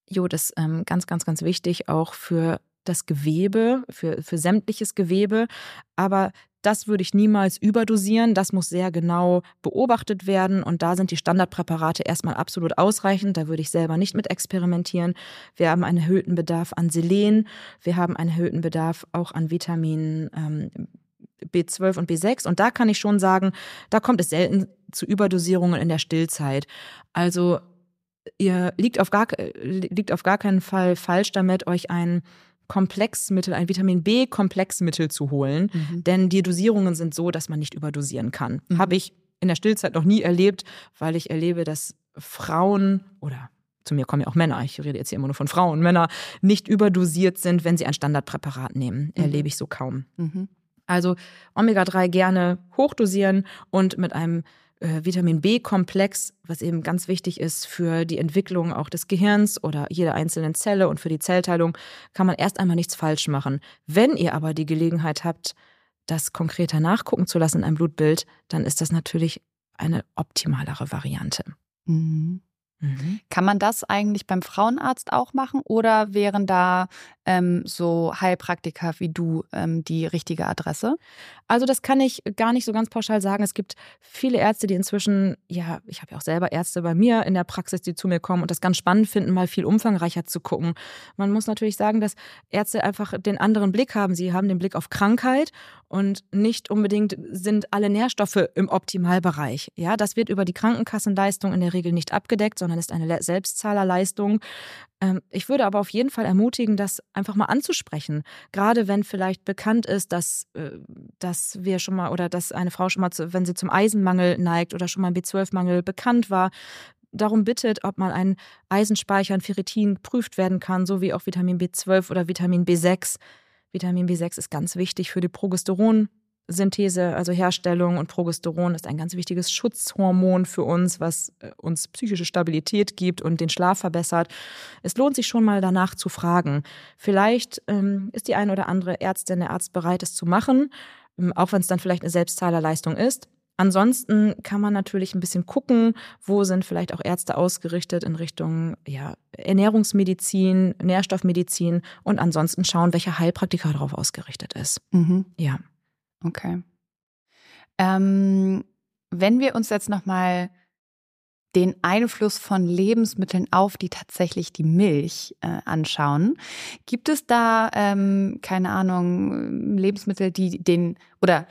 Jod ist ähm, ganz, ganz, ganz wichtig, auch für das Gewebe, für, für sämtliches Gewebe. Aber das würde ich niemals überdosieren. Das muss sehr genau beobachtet werden. Und da sind die Standardpräparate erstmal absolut ausreichend. Da würde ich selber nicht mit experimentieren. Wir haben einen erhöhten Bedarf an Selen. Wir haben einen erhöhten Bedarf auch an Vitaminen ähm, B12 und B6. Und da kann ich schon sagen, da kommt es selten zu Überdosierungen in der Stillzeit. Also ihr liegt auf gar, liegt auf gar keinen Fall falsch damit, euch ein Komplexmittel, ein Vitamin B-Komplexmittel zu holen. Mhm. Denn die Dosierungen sind so, dass man nicht überdosieren kann. Mhm. Habe ich in der Stillzeit noch nie erlebt, weil ich erlebe, dass Frauen oder zu mir kommen ja auch Männer, ich rede jetzt hier immer nur von Frauen, Männer nicht überdosiert sind, wenn sie ein Standardpräparat nehmen. Mhm. Erlebe ich so kaum. Mhm. Also Omega-3 gerne hochdosieren und mit einem äh, Vitamin B-Komplex, was eben ganz wichtig ist für die Entwicklung auch des Gehirns oder jeder einzelnen Zelle und für die Zellteilung, kann man erst einmal nichts falsch machen. Wenn ihr aber die Gelegenheit habt, das konkreter nachgucken zu lassen in einem Blutbild, dann ist das natürlich eine optimalere Variante. Mhm. Mhm. Kann man das eigentlich beim Frauenarzt auch machen oder wären da ähm, so Heilpraktiker wie du ähm, die richtige Adresse? Also das kann ich gar nicht so ganz pauschal sagen. Es gibt viele Ärzte, die inzwischen, ja, ich habe ja auch selber Ärzte bei mir in der Praxis, die zu mir kommen und das ganz spannend finden, mal viel umfangreicher zu gucken. Man muss natürlich sagen, dass Ärzte einfach den anderen Blick haben. Sie haben den Blick auf Krankheit und nicht unbedingt sind alle Nährstoffe im Optimalbereich. Ja, das wird über die Krankenkassenleistung in der Regel nicht abgedeckt, sondern ist eine Selbstzahlerleistung. Ähm, ich würde aber auf jeden Fall ermutigen, das einfach mal anzusprechen. Gerade wenn vielleicht bekannt ist, dass, äh, dass wir schon mal oder dass eine Frau schon mal, wenn sie zum Eisenmangel neigt oder schon mal ein B12-Mangel bekannt war, darum bittet, ob mal ein Eisenspeicher, ein Ferritin geprüft werden kann, so wie auch Vitamin B12 oder Vitamin B6. Vitamin B6 ist ganz wichtig für die Progesteron Synthese, also Herstellung und Progesteron ist ein ganz wichtiges Schutzhormon für uns, was äh, uns psychische Stabilität gibt und den Schlaf verbessert. Es lohnt sich schon mal danach zu fragen. Vielleicht ähm, ist die eine oder andere Ärztin, der Arzt bereit, es zu machen, ähm, auch wenn es dann vielleicht eine Selbstzahlerleistung ist. Ansonsten kann man natürlich ein bisschen gucken, wo sind vielleicht auch Ärzte ausgerichtet in Richtung ja, Ernährungsmedizin, Nährstoffmedizin und ansonsten schauen, welcher Heilpraktiker darauf ausgerichtet ist. Mhm. Ja. Okay. Ähm, wenn wir uns jetzt nochmal den Einfluss von Lebensmitteln auf die tatsächlich die Milch äh, anschauen. Gibt es da, ähm, keine Ahnung, Lebensmittel, die den oder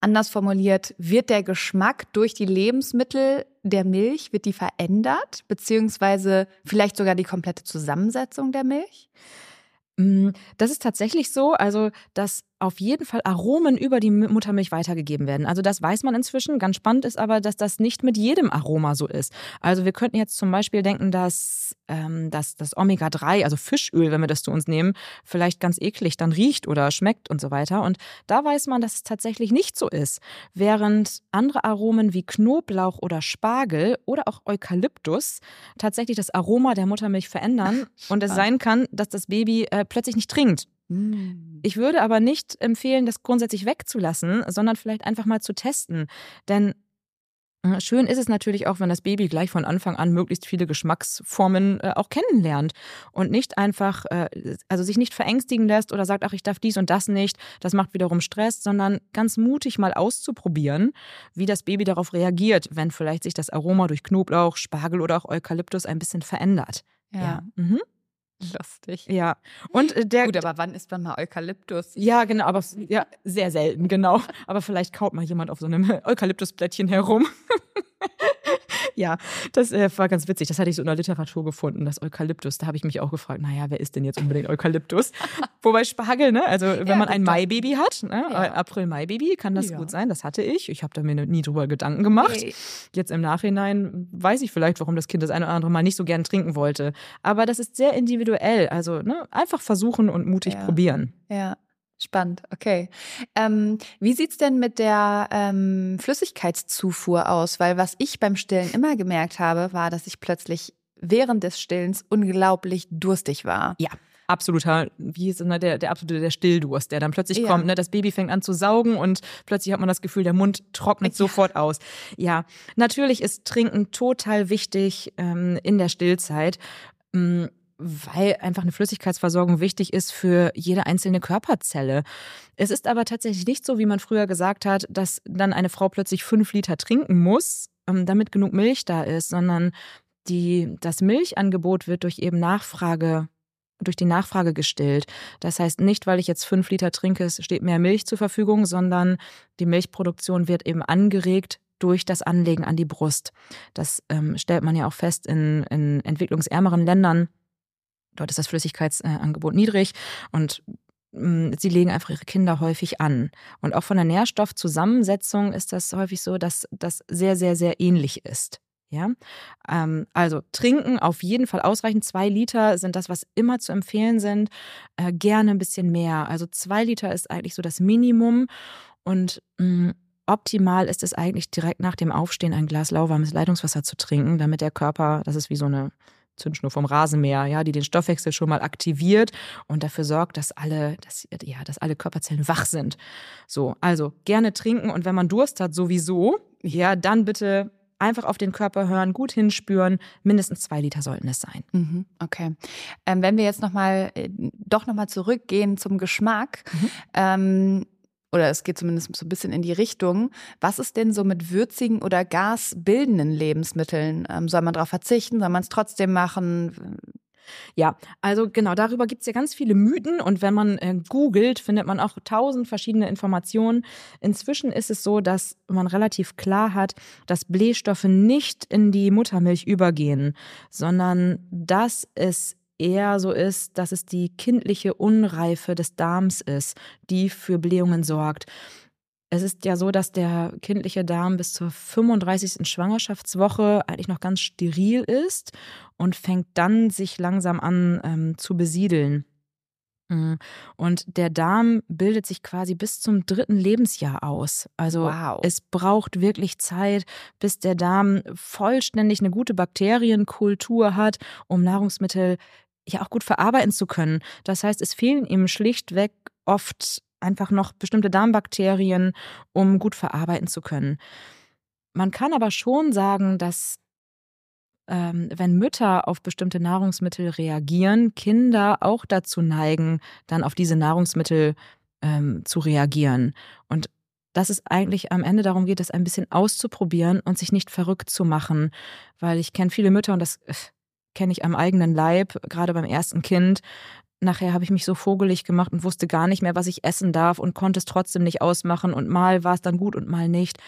anders formuliert, wird der Geschmack durch die Lebensmittel der Milch, wird die verändert, beziehungsweise vielleicht sogar die komplette Zusammensetzung der Milch? Mm, das ist tatsächlich so, also dass auf jeden Fall Aromen über die Muttermilch weitergegeben werden. Also das weiß man inzwischen. Ganz spannend ist aber, dass das nicht mit jedem Aroma so ist. Also wir könnten jetzt zum Beispiel denken, dass, ähm, dass das Omega-3, also Fischöl, wenn wir das zu uns nehmen, vielleicht ganz eklig dann riecht oder schmeckt und so weiter. Und da weiß man, dass es tatsächlich nicht so ist. Während andere Aromen wie Knoblauch oder Spargel oder auch Eukalyptus tatsächlich das Aroma der Muttermilch verändern und es sein kann, dass das Baby äh, plötzlich nicht trinkt hm. Ich würde aber nicht empfehlen, das grundsätzlich wegzulassen, sondern vielleicht einfach mal zu testen. Denn Äh, schön ist es natürlich auch, wenn das Baby gleich von Anfang an möglichst viele Geschmacksformen äh, auch kennenlernt und nicht einfach, äh, also sich nicht verängstigen lässt oder sagt, ach, ich darf dies und das nicht, das macht wiederum Stress, sondern ganz mutig mal auszuprobieren, wie das Baby darauf reagiert, wenn vielleicht sich das Aroma durch Knoblauch, Spargel oder auch Eukalyptus ein bisschen verändert. Ja. ja. Mhm. Lustig. Ja. Und äh, der. Gut, aber wann isst man mal Eukalyptus? Ja, genau, aber ja, sehr selten, genau. Aber vielleicht kaut mal jemand auf so einem Eukalyptusblättchen herum. ja, das äh, war ganz witzig. Das hatte ich so in der Literatur gefunden, das Eukalyptus. Da habe ich mich auch gefragt, naja, wer ist denn jetzt unbedingt Eukalyptus? Wobei Spargel, ne? Also wenn ja, man ein Maibaby hat, ne? Ja. April-Mai-Baby, kann das ja. gut sein. Das hatte ich. Ich habe da mir nie drüber Gedanken gemacht. Hey. Jetzt im Nachhinein weiß ich vielleicht, warum das Kind das eine oder andere Mal nicht so gern trinken wollte. Aber das ist sehr individuell. Also ne? einfach versuchen und mutig probieren. Ja. Spannend, okay. Ähm, wie sieht's denn mit der ähm, Flüssigkeitszufuhr aus? Weil was ich beim Stillen immer gemerkt habe, war, dass ich plötzlich während des Stillens unglaublich durstig war. Ja, absoluter, wie ist ne, der, der absolute der Stilldurst, der dann plötzlich ja. kommt. Ne? Das Baby fängt an zu saugen und plötzlich hat man das Gefühl, der Mund trocknet ja. sofort aus. Ja, natürlich ist Trinken total wichtig ähm, in der Stillzeit. Weil einfach eine Flüssigkeitsversorgung wichtig ist für jede einzelne Körperzelle. Es ist aber tatsächlich nicht so, wie man früher gesagt hat, dass dann eine Frau plötzlich fünf Liter trinken muss, ähm, damit genug Milch da ist, sondern die, das Milchangebot wird durch eben Nachfrage durch die Nachfrage gestillt. Das heißt nicht, weil ich jetzt fünf Liter trinke, es steht mehr Milch zur Verfügung, sondern die Milchproduktion wird eben angeregt durch das Anlegen an die Brust. Das ähm, stellt man ja auch fest in, in entwicklungsärmeren Ländern Dort ist das Flüssigkeitsangebot niedrig und mm, sie legen einfach ihre Kinder häufig an. Und auch von der Nährstoffzusammensetzung ist das häufig so, dass das sehr, sehr, sehr ähnlich ist. Ja, ähm, also trinken auf jeden Fall ausreichend. Zwei Liter sind das, was immer zu empfehlen sind. Äh, gerne ein bisschen mehr. Also zwei Liter ist eigentlich so das Minimum. Und mh, mm, optimal ist es eigentlich direkt nach dem Aufstehen ein Glas lauwarmes Leitungswasser zu trinken, damit der Körper, das ist wie so eine Zündschnur vom Rasenmäher, ja, die den Stoffwechsel schon mal aktiviert und dafür sorgt, dass alle, dass, ja, dass alle Körperzellen wach sind. So, also gerne trinken und wenn man Durst hat, sowieso, ja, dann bitte einfach auf den Körper hören, gut hinspüren. Mindestens zwei Liter sollten es sein. Mhm, okay. Ähm, wenn wir jetzt noch mal, äh, doch noch mal zurückgehen zum Geschmack. Mhm. Ähm, oder es geht zumindest so ein bisschen in die Richtung. Was ist denn so mit würzigen oder gasbildenden Lebensmitteln? Ähm, soll man darauf verzichten? Soll man es trotzdem machen? Ja, also genau, darüber gibt es ja ganz viele Mythen und wenn man äh, googelt, findet man auch tausend verschiedene Informationen. Inzwischen ist es so, dass man relativ klar hat, dass Blähstoffe nicht in die Muttermilch übergehen, sondern dass es eher so ist, dass es die kindliche Unreife des Darms ist, die für Blähungen sorgt. Es ist ja so, dass der kindliche Darm bis zur 35. Schwangerschaftswoche eigentlich noch ganz steril ist und fängt dann sich langsam an ähm, zu besiedeln. Mhm. Und der Darm bildet sich quasi bis zum dritten Lebensjahr aus. Also wow. es braucht wirklich Zeit, bis der Darm vollständig eine gute Bakterienkultur hat, um Nahrungsmittel ja auch gut verarbeiten zu können. Das heißt, es fehlen ihm schlichtweg oft einfach noch bestimmte Darmbakterien, um gut verarbeiten zu können. Man kann aber schon sagen, dass ähm, wenn Mütter auf bestimmte Nahrungsmittel reagieren, Kinder auch dazu neigen, dann auf diese Nahrungsmittel ähm, zu reagieren. Und dass es eigentlich am Ende darum geht, das ein bisschen auszuprobieren und sich nicht verrückt zu machen. Weil ich kenne viele Mütter und das äh, kenne ich am eigenen Leib, gerade beim ersten Kind. Nachher habe ich mich so vogelig gemacht und wusste gar nicht mehr, was ich essen darf und konnte es trotzdem nicht ausmachen. Und mal war es dann gut und mal nicht.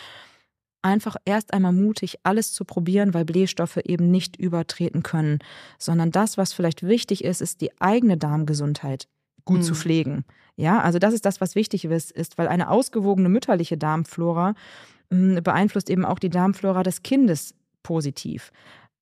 Einfach erst einmal mutig, alles zu probieren, weil Blähstoffe eben nicht übertreten können, sondern das, was vielleicht wichtig ist, ist die eigene Darmgesundheit gut mhm. zu pflegen. Ja, also das ist das, was wichtig ist, ist, weil eine ausgewogene mütterliche Darmflora hm, beeinflusst eben auch die Darmflora des Kindes positiv.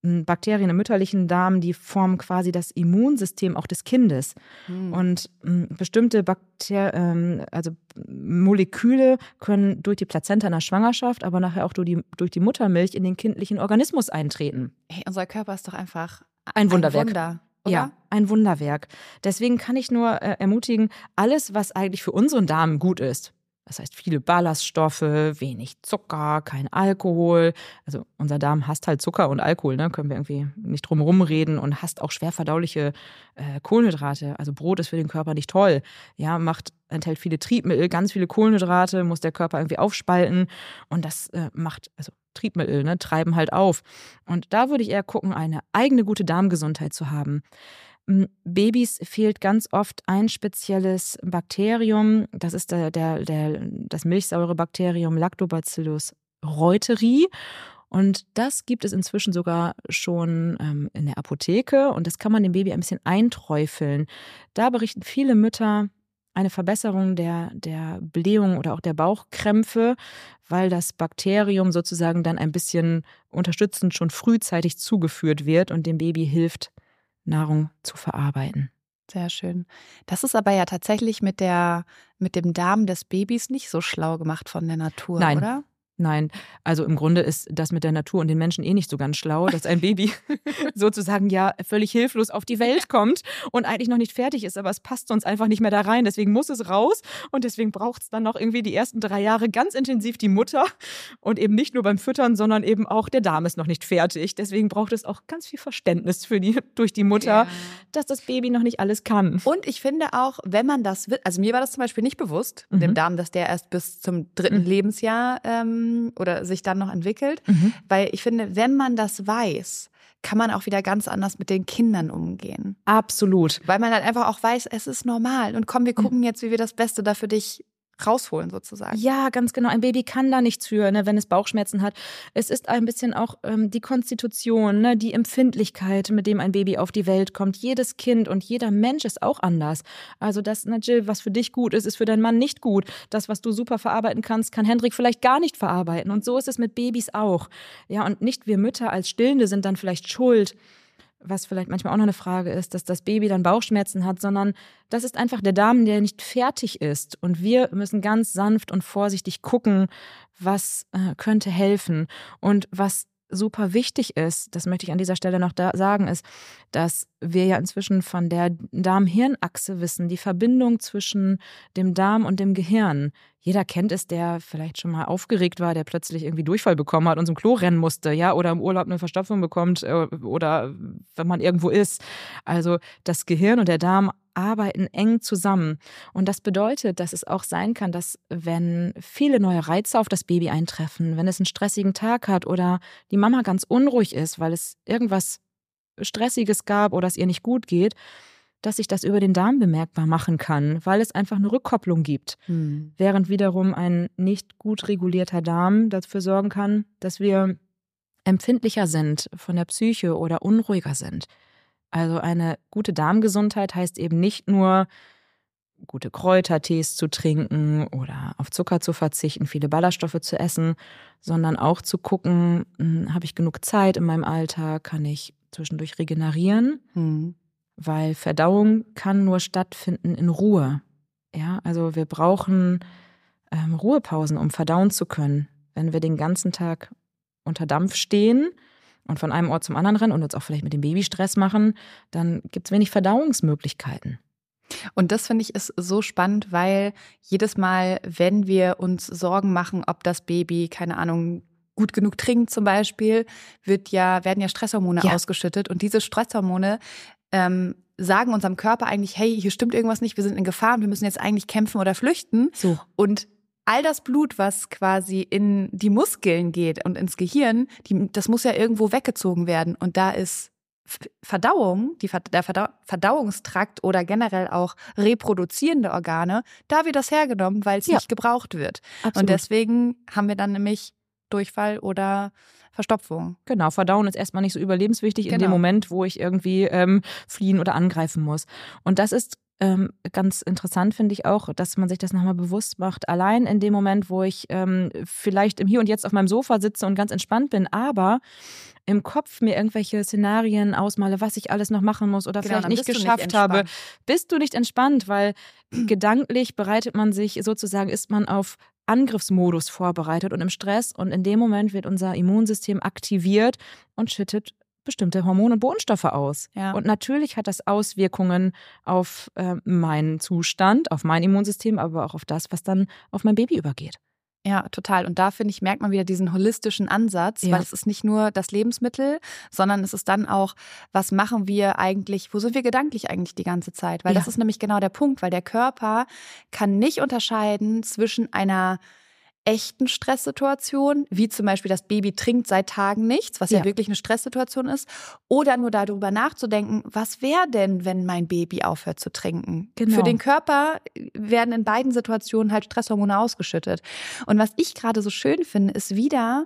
Bakterien im mütterlichen Darm, die formen quasi das Immunsystem auch des Kindes. Mhm. Und bestimmte Bakter ähm, also Moleküle können durch die Plazenta in der Schwangerschaft, aber nachher auch durch die, durch die Muttermilch in den kindlichen Organismus eintreten. Hey, unser Körper ist doch einfach ein Wunderwerk. Ein Wunder. Oder? Ja, ein Wunderwerk. Deswegen kann ich nur äh, ermutigen, alles, was eigentlich für unseren Darm gut ist, Das heißt, viele Ballaststoffe, wenig Zucker, kein Alkohol. Also unser Darm hasst halt Zucker und Alkohol, ne? Können wir irgendwie nicht drum reden und hasst auch schwer verdauliche äh, Kohlenhydrate. Also Brot ist für den Körper nicht toll. Ja, macht, enthält viele Triebmittel, ganz viele Kohlenhydrate, muss der Körper irgendwie aufspalten. Und das äh, macht, also Triebmittel, ne, treiben halt auf. Und da würde ich eher gucken, eine eigene gute Darmgesundheit zu haben. Babys fehlt ganz oft ein spezielles Bakterium. Das ist der, der, der, das Milchsäurebakterium Lactobacillus reuteri. Und das gibt es inzwischen sogar schon ähm, in der Apotheke und das kann man dem Baby ein bisschen einträufeln. Da berichten viele Mütter eine Verbesserung der, der Blähung oder auch der Bauchkrämpfe, weil das Bakterium sozusagen dann ein bisschen unterstützend schon frühzeitig zugeführt wird und dem Baby hilft, Nahrung zu verarbeiten. Sehr schön. Das ist aber ja tatsächlich mit der mit dem Darm des Babys nicht so schlau gemacht von der Natur, Nein. oder? Nein, also im Grunde ist das mit der Natur und den Menschen eh nicht so ganz schlau, dass ein Baby sozusagen ja völlig hilflos auf die Welt kommt und eigentlich noch nicht fertig ist, aber es passt uns einfach nicht mehr da rein. Deswegen muss es raus und deswegen braucht es dann noch irgendwie die ersten drei Jahre ganz intensiv die Mutter und eben nicht nur beim Füttern, sondern eben auch der Darm ist noch nicht fertig. Deswegen braucht es auch ganz viel Verständnis für die, durch die Mutter, ja. dass das Baby noch nicht alles kann. Und ich finde auch, wenn man das, also mir war das zum Beispiel nicht bewusst, mhm. dem Darm, dass der erst bis zum dritten mhm. Lebensjahr ähm, oder sich dann noch entwickelt. Mhm. Weil ich finde, wenn man das weiß, kann man auch wieder ganz anders mit den Kindern umgehen. Absolut. Weil man halt einfach auch weiß, es ist normal. Und komm, wir mhm. gucken jetzt, wie wir das Beste da für dich rausholen sozusagen. Ja, ganz genau. Ein Baby kann da nichts für, ne, wenn es Bauchschmerzen hat. Es ist ein bisschen auch ähm, die Konstitution, ne, die Empfindlichkeit, mit dem ein Baby auf die Welt kommt. Jedes Kind und jeder Mensch ist auch anders. Also das, na Jill, was für dich gut ist, ist für deinen Mann nicht gut. Das, was du super verarbeiten kannst, kann Hendrik vielleicht gar nicht verarbeiten. Und so ist es mit Babys auch. Ja, und nicht wir Mütter als Stillende sind dann vielleicht schuld was vielleicht manchmal auch noch eine Frage ist, dass das Baby dann Bauchschmerzen hat, sondern das ist einfach der Darm, der nicht fertig ist. Und wir müssen ganz sanft und vorsichtig gucken, was äh, könnte helfen. Und was super wichtig ist, das möchte ich an dieser Stelle noch da sagen, ist, dass wir ja inzwischen von der Darm-Hirn-Achse wissen, die Verbindung zwischen dem Darm und dem Gehirn. Jeder kennt es, der vielleicht schon mal aufgeregt war, der plötzlich irgendwie Durchfall bekommen hat und zum Klo rennen musste, ja, oder im Urlaub eine Verstopfung bekommt äh, oder wenn man irgendwo ist. Also das Gehirn und der Darm arbeiten eng zusammen. Und das bedeutet, dass es auch sein kann, dass wenn viele neue Reize auf das Baby eintreffen, wenn es einen stressigen Tag hat oder die Mama ganz unruhig ist, weil es irgendwas Stressiges gab oder es ihr nicht gut geht, dass sich das über den Darm bemerkbar machen kann, weil es einfach eine Rückkopplung gibt. Hm. Während wiederum ein nicht gut regulierter Darm dafür sorgen kann, dass wir empfindlicher sind von der Psyche oder unruhiger sind. Also eine gute Darmgesundheit heißt eben nicht nur gute Kräutertees zu trinken oder auf Zucker zu verzichten, viele Ballaststoffe zu essen, sondern auch zu gucken, hm, habe ich genug Zeit in meinem Alltag, kann ich zwischendurch regenerieren, hm. weil Verdauung kann nur stattfinden in Ruhe. Ja, also wir brauchen ähm, Ruhepausen, um verdauen zu können. Wenn wir den ganzen Tag unter Dampf stehen, und von einem Ort zum anderen rennen und uns auch vielleicht mit dem Baby Stress machen, dann gibt es wenig Verdauungsmöglichkeiten. Und das finde ich ist so spannend, weil jedes Mal, wenn wir uns Sorgen machen, ob das Baby, keine Ahnung, gut genug trinkt zum Beispiel, wird ja, werden ja Stresshormone ja. ausgeschüttet. Und diese Stresshormone ähm, sagen unserem Körper eigentlich, hey, hier stimmt irgendwas nicht, wir sind in Gefahr und wir müssen jetzt eigentlich kämpfen oder flüchten. So. Und all das Blut, was quasi in die Muskeln geht und ins Gehirn, die, das muss ja irgendwo weggezogen werden. Und da ist Verdauung, die, der Verdauungstrakt oder generell auch reproduzierende Organe, da wird das hergenommen, weil es ja. nicht gebraucht wird. Absolut. Und deswegen haben wir dann nämlich Durchfall oder Verstopfung. Genau, Verdauen ist erstmal nicht so überlebenswichtig genau. in dem genau. Moment, wo ich irgendwie ähm, fliehen oder angreifen muss. Und das ist ähm, ganz interessant finde ich auch, dass man sich das nochmal bewusst macht. Allein in dem Moment, wo ich ähm, vielleicht im Hier und Jetzt auf meinem Sofa sitze und ganz entspannt bin, aber im Kopf mir irgendwelche Szenarien ausmale, was ich alles noch machen muss oder genau, vielleicht nicht geschafft nicht habe, bist du nicht entspannt, weil gedanklich bereitet man sich sozusagen, ist man auf Angriffsmodus vorbereitet und im Stress und in dem Moment wird unser Immunsystem aktiviert und schüttet bestimmte Hormone und Botenstoffe aus. Ja. Und natürlich hat das Auswirkungen auf äh, meinen Zustand, auf mein Immunsystem, aber auch auf das, was dann auf mein Baby übergeht. Ja, total. Und da finde ich, merkt man wieder diesen holistischen Ansatz, Ja. weil es ist nicht nur das Lebensmittel, sondern es ist dann auch, was machen wir eigentlich, wo sind wir gedanklich eigentlich die ganze Zeit? Weil Ja. das ist nämlich genau der Punkt, weil der Körper kann nicht unterscheiden zwischen einer echten Stresssituation, wie zum Beispiel das Baby trinkt seit Tagen nichts, was ja, Ja. wirklich eine Stresssituation ist, oder nur darüber nachzudenken, was wäre denn, wenn mein Baby aufhört zu trinken? Genau. Für den Körper werden in beiden Situationen halt Stresshormone ausgeschüttet. Und was ich gerade so schön finde, ist wieder,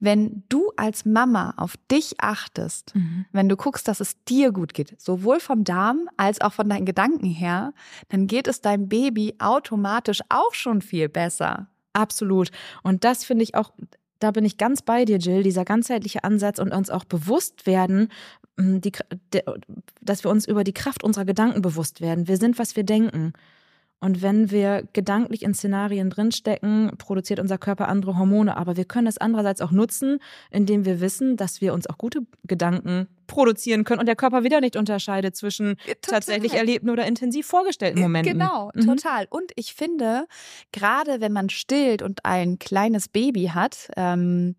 wenn du als Mama auf dich achtest, wenn du guckst, dass es dir gut geht, sowohl vom Darm als auch von deinen Gedanken her, dann geht es deinem Baby automatisch auch schon viel besser. Absolut. Und das finde ich auch, da bin ich ganz bei dir, Jill, dieser ganzheitliche Ansatz und uns auch bewusst werden, mh, die, dass wir uns über die Kraft unserer Gedanken bewusst werden. Wir sind, was wir denken. Und wenn wir gedanklich in Szenarien drinstecken, produziert unser Körper andere Hormone. Aber wir können es andererseits auch nutzen, indem wir wissen, dass wir uns auch gute Gedanken produzieren können und der Körper wieder nicht unterscheidet zwischen tatsächlich erlebten oder intensiv vorgestellten Momenten. Genau, Mhm. total. Und ich finde, gerade wenn man stillt und ein kleines Baby hat, ähm,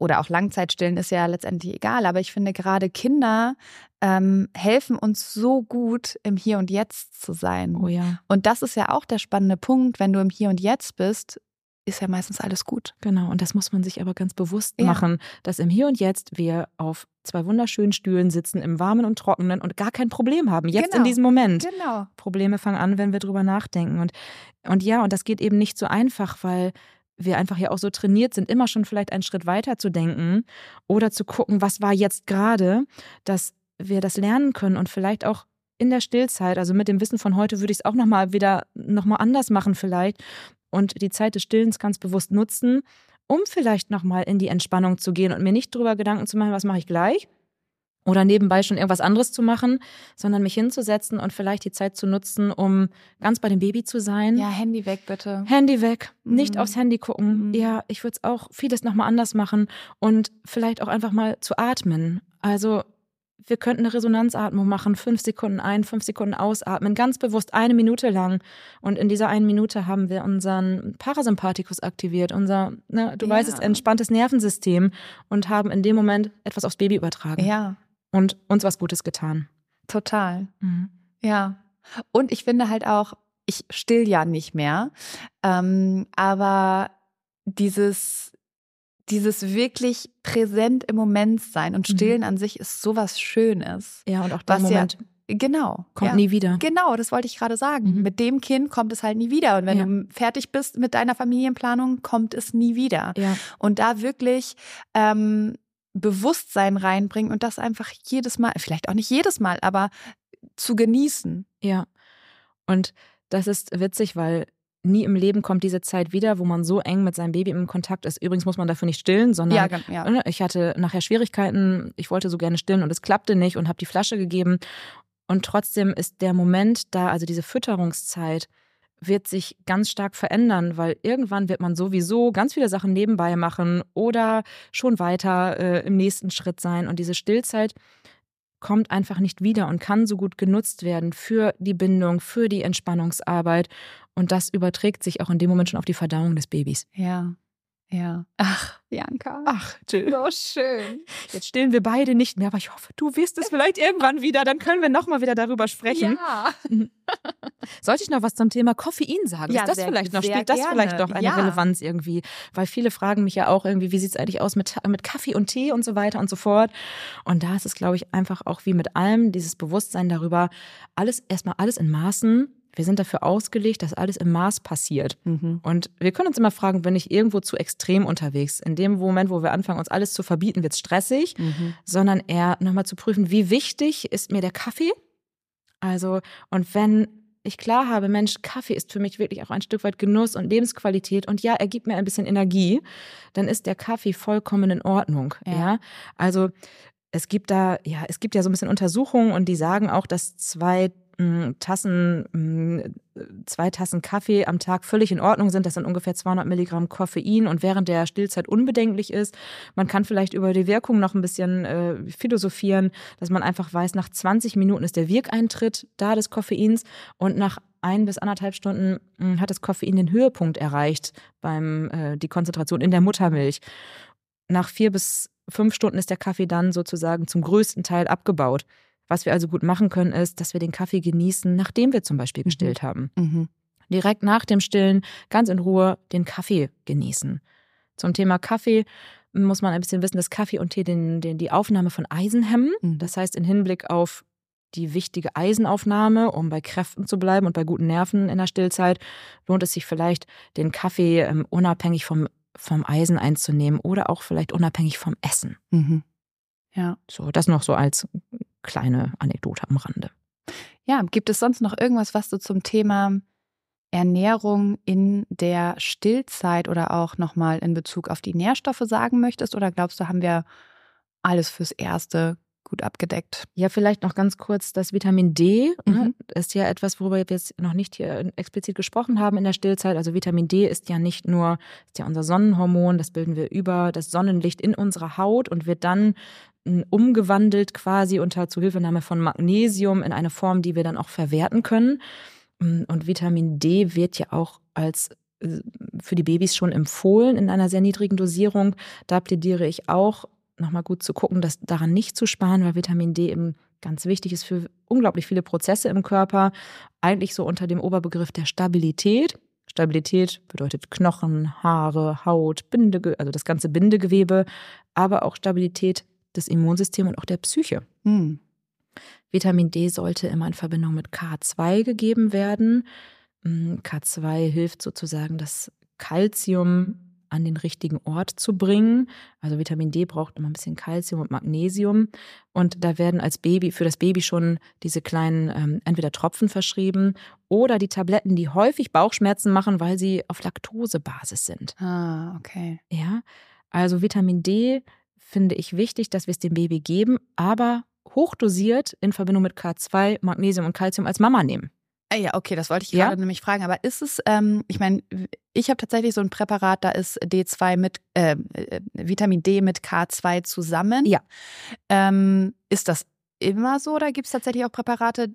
oder auch Langzeitstillen ist ja letztendlich egal, aber ich finde gerade Kinder ähm, helfen uns so gut, im Hier und Jetzt zu sein. Oh ja, Und das ist ja auch der spannende Punkt, wenn du im Hier und Jetzt bist, ist ja meistens alles gut. genau. Und das muss man sich aber ganz bewusst Ja. machen, dass im Hier und Jetzt wir auf zwei wunderschönen Stühlen sitzen, im Warmen und Trockenen und gar kein Problem haben. Jetzt Genau. in diesem Moment. Genau. Probleme fangen an, wenn wir drüber nachdenken. Und, und ja, und das geht eben nicht so einfach, weil wir einfach ja auch so trainiert sind, immer schon vielleicht einen Schritt weiter zu denken oder zu gucken, was war jetzt gerade, dass wir das lernen können und vielleicht auch in der Stillzeit, also mit dem Wissen von heute, würde ich es auch nochmal wieder nochmal anders machen vielleicht und die Zeit des Stillens ganz bewusst nutzen, um vielleicht nochmal in die Entspannung zu gehen und mir nicht drüber Gedanken zu machen, was mache ich gleich oder nebenbei schon irgendwas anderes zu machen, sondern mich hinzusetzen und vielleicht die Zeit zu nutzen, um ganz bei dem Baby zu sein. Ja, Handy weg bitte. Handy weg, nicht Mhm. aufs Handy gucken. Mhm. Ja, ich würde es auch vieles nochmal anders machen und vielleicht auch einfach mal zu atmen. Also wir könnten eine Resonanzatmung machen, fünf Sekunden ein, fünf Sekunden ausatmen, ganz bewusst eine Minute lang. Und in dieser einen Minute haben wir unseren Parasympathikus aktiviert, unser, ne, du Ja. weißt es, entspanntes Nervensystem und haben in dem Moment etwas aufs Baby übertragen Ja, und uns was Gutes getan. total. Mhm. Ja. Und ich finde halt auch, ich still ja nicht mehr, ähm, aber dieses, dieses wirklich präsent im Moment sein und Mhm. stillen an sich ist sowas Schönes. Ja, und auch der Was Moment ja, genau. kommt ja. nie wieder. Genau, das wollte ich gerade sagen. Mhm. Mit dem Kind kommt es halt nie wieder. Und wenn Ja. du fertig bist mit deiner Familienplanung, kommt es nie wieder. Ja, Und da wirklich ähm, Bewusstsein reinbringen und das einfach jedes Mal, vielleicht auch nicht jedes Mal, aber zu genießen. ja. Und das ist witzig, weil nie im Leben kommt diese Zeit wieder, wo man so eng mit seinem Baby im Kontakt ist. Übrigens muss man dafür nicht stillen, sondern gen- ja. Ne, Ich hatte nachher Schwierigkeiten, ich wollte so gerne stillen und es klappte nicht und habe die Flasche gegeben. Und trotzdem ist der Moment da, also diese Fütterungszeit, wird sich ganz stark verändern, weil irgendwann wird man sowieso ganz viele Sachen nebenbei machen oder schon weiter äh, im nächsten Schritt sein. Und diese Stillzeit kommt einfach nicht wieder und kann so gut genutzt werden für die Bindung, für die Entspannungsarbeit. Und das überträgt sich auch in dem Moment schon auf die Verdauung des Babys. Ja. Ja. Ach, Bianca. Ach, Jill. so schön. Jetzt stillen wir beide nicht mehr, aber ich hoffe, du wirst es vielleicht irgendwann wieder. Dann können wir nochmal wieder darüber sprechen. Ja. Sollte ich noch was zum Thema Koffein sagen? Ja, ist das sehr- vielleicht noch, spielt das gerne. vielleicht doch eine Ja. Relevanz irgendwie? Weil viele fragen mich ja auch irgendwie, wie sieht es eigentlich aus mit, mit Kaffee und Tee und so weiter und so fort. Und da ist es, glaube ich, einfach auch wie mit allem, dieses Bewusstsein darüber, alles, erstmal alles in Maßen. Wir sind dafür ausgelegt, dass alles im Maß passiert. Mhm. Und wir können uns immer fragen, bin ich irgendwo zu extrem unterwegs? In dem Moment, wo wir anfangen, uns alles zu verbieten, wird es stressig, Mhm. sondern eher nochmal zu prüfen, wie wichtig ist mir der Kaffee? Also, und wenn ich klar habe, Mensch, Kaffee ist für mich wirklich auch ein Stück weit Genuss und Lebensqualität und ja, er gibt mir ein bisschen Energie, dann ist der Kaffee vollkommen in Ordnung. Ja. Ja, also es gibt da, ja, es gibt ja so ein bisschen Untersuchungen und die sagen auch, dass zwei Tassen mh, zwei Tassen Kaffee am Tag völlig in Ordnung sind. Das sind ungefähr 200 Milligramm Koffein und während der Stillzeit unbedenklich ist. Man kann vielleicht über die Wirkung noch ein bisschen äh, philosophieren, dass man einfach weiß, nach 20 Minuten ist der Wirkeintritt da des Koffeins und nach ein bis anderthalb Stunden hm, hat das Koffein den Höhepunkt erreicht beim äh, die Konzentration in der Muttermilch. Nach vier bis fünf Stunden ist der Kaffee dann sozusagen zum größten Teil abgebaut. Was wir also gut machen können, ist, dass wir den Kaffee genießen, nachdem wir zum Beispiel mhm. gestillt haben. Mhm. Direkt nach dem Stillen ganz in Ruhe den Kaffee genießen. Zum Thema Kaffee muss man ein bisschen wissen, dass Kaffee und Tee den, den, die Aufnahme von Eisen hemmen. Mhm. Das heißt, in Hinblick auf die wichtige Eisenaufnahme, um bei Kräften zu bleiben und bei guten Nerven in der Stillzeit, lohnt es sich vielleicht, den Kaffee ähm, unabhängig vom, vom Eisen einzunehmen oder auch vielleicht unabhängig vom Essen. Mhm. Ja. So, das noch so als kleine Anekdote am Rande. Ja, gibt es sonst noch irgendwas, was du zum Thema Ernährung in der Stillzeit oder auch nochmal in Bezug auf die Nährstoffe sagen möchtest? Oder glaubst du, haben wir alles fürs Erste gut abgedeckt. Ja, vielleicht noch ganz kurz das Vitamin D ne, mhm. ist ja etwas, worüber wir jetzt noch nicht hier explizit gesprochen haben in der Stillzeit. Also Vitamin D ist ja nicht nur ist ja unser Sonnenhormon, das bilden wir über das Sonnenlicht in unserer Haut und wird dann umgewandelt quasi unter Zuhilfenahme von Magnesium in eine Form, die wir dann auch verwerten können. Hm, und Vitamin D wird ja auch als äh, für die Babys schon empfohlen in einer sehr niedrigen Dosierung. Da plädiere ich auch nochmal gut zu gucken, dass daran nicht zu sparen, weil Vitamin D eben ganz wichtig ist für unglaublich viele Prozesse im Körper. Eigentlich so unter dem Oberbegriff der Stabilität. Stabilität bedeutet Knochen, Haare, Haut, Bindege also das ganze Bindegewebe, aber auch Stabilität des Immunsystems und auch der Psyche. Hm. Vitamin D sollte immer in Verbindung mit K2 gegeben werden. Hm, K2 hilft sozusagen, das Kalzium an den richtigen Ort zu bringen. Also Vitamin D braucht immer ein bisschen Kalzium und Magnesium. Und da werden als Baby, für das Baby schon diese kleinen ähm, entweder Tropfen verschrieben oder die Tabletten, die häufig Bauchschmerzen machen, weil sie auf Laktosebasis sind. Ah, okay. Ja. Also Vitamin D finde ich wichtig, dass wir es dem Baby geben, aber hochdosiert in Verbindung mit K2, Magnesium und Kalzium als Mama nehmen. Ah ja, okay, das wollte ich gerade ja? nämlich fragen. Aber ist es, ähm, ich meine, ich habe tatsächlich so ein Präparat, da ist D2 mit, äh, äh Vitamin D mit K2 zusammen. Ja. Ähm, ist das immer so oder gibt es tatsächlich auch Präparate,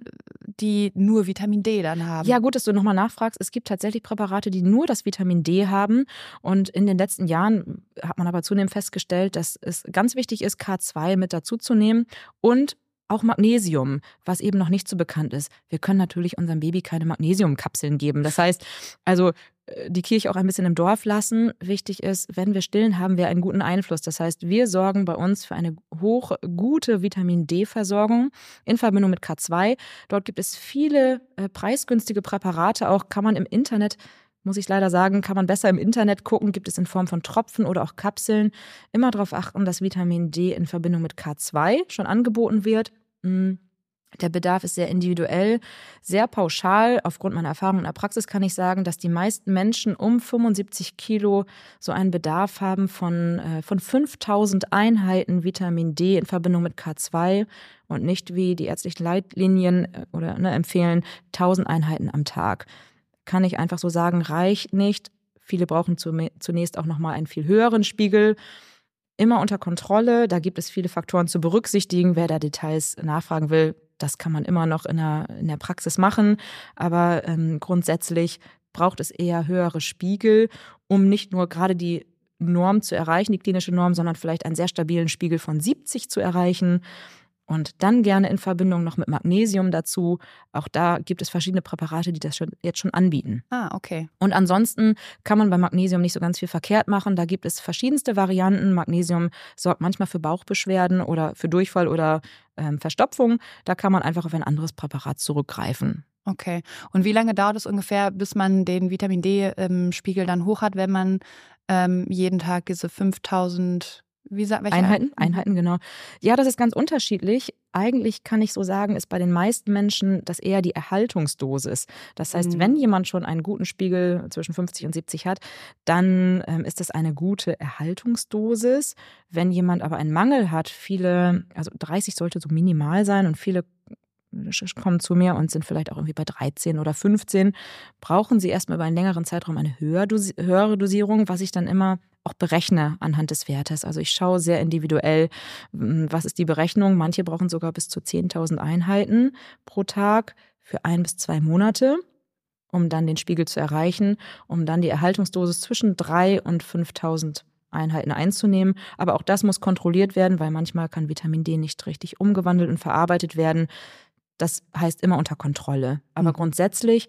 die nur Vitamin D dann haben? Ja, gut, dass du nochmal nachfragst. Es gibt tatsächlich Präparate, die nur das Vitamin D haben. Und in den letzten Jahren hat man aber zunehmend festgestellt, dass es ganz wichtig ist, K2 mit dazu zu nehmen und auch Magnesium, was eben noch nicht so bekannt ist. Wir können natürlich unserem Baby keine Magnesiumkapseln geben. Das heißt, also äh, die Kirche auch ein bisschen im Dorf lassen. Wichtig ist, wenn wir stillen, haben wir einen guten Einfluss. Das heißt, wir sorgen bei uns für eine hoch gute Vitamin D-Versorgung in Verbindung mit K2. Dort gibt es viele äh, preisgünstige Präparate, auch kann man im Internet muss ich leider sagen, kann man besser im Internet gucken, gibt es in Form von Tropfen oder auch Kapseln. Immer darauf achten, dass Vitamin D in Verbindung mit K2 schon angeboten wird. Mm, der Bedarf ist sehr individuell, sehr pauschal. Aufgrund meiner Erfahrung in der Praxis kann ich sagen, dass die meisten Menschen um 75 Kilo so einen Bedarf haben von, äh, von 5000 Einheiten Vitamin D in Verbindung mit K2 und nicht wie die ärztlichen Leitlinien äh, oder ne, empfehlen 1000 Einheiten am Tag kann ich einfach so sagen, reicht nicht. Viele brauchen zunächst auch nochmal einen viel höheren Spiegel. Immer unter Kontrolle. Da gibt es viele Faktoren zu berücksichtigen. Wer da Details nachfragen will, das kann man immer noch in der, in der Praxis machen. Aber ähm, grundsätzlich braucht es eher höhere Spiegel, um nicht nur gerade die Norm zu erreichen, die klinische Norm, sondern vielleicht einen sehr stabilen Spiegel von 70 zu erreichen. Und dann gerne in Verbindung noch mit Magnesium dazu. Auch da gibt es verschiedene Präparate, die das schon, jetzt schon anbieten. Ah, okay. Und ansonsten kann man bei Magnesium nicht so ganz viel verkehrt machen. Da gibt es verschiedenste Varianten. Magnesium sorgt manchmal für Bauchbeschwerden oder für Durchfall oder ähm, Verstopfung. Da kann man einfach auf ein anderes Präparat zurückgreifen. Okay. Und wie lange dauert es ungefähr, bis man den Vitamin D-Spiegel ähm, dann hoch hat, wenn man ähm, jeden Tag diese 5000 wie sagt Einheiten? Mhm. Einheiten, genau. Ja, das ist ganz unterschiedlich. Eigentlich kann ich so sagen, ist bei den meisten Menschen das eher die Erhaltungsdosis. Das heißt, mhm. wenn jemand schon einen guten Spiegel zwischen 50 und 70 hat, dann ähm, ist das eine gute Erhaltungsdosis. Wenn jemand aber einen Mangel hat, viele, also 30 sollte so minimal sein und viele kommen zu mir und sind vielleicht auch irgendwie bei 13 oder 15, brauchen sie erstmal über einen längeren Zeitraum eine höhere Dosierung, was ich dann immer auch berechne anhand des Wertes. Also ich schaue sehr individuell, was ist die Berechnung. Manche brauchen sogar bis zu 10.000 Einheiten pro Tag für ein bis zwei Monate, um dann den Spiegel zu erreichen, um dann die Erhaltungsdosis zwischen 3 und 5.000 Einheiten einzunehmen. Aber auch das muss kontrolliert werden, weil manchmal kann Vitamin D nicht richtig umgewandelt und verarbeitet werden. Das heißt immer unter Kontrolle. Aber mhm. grundsätzlich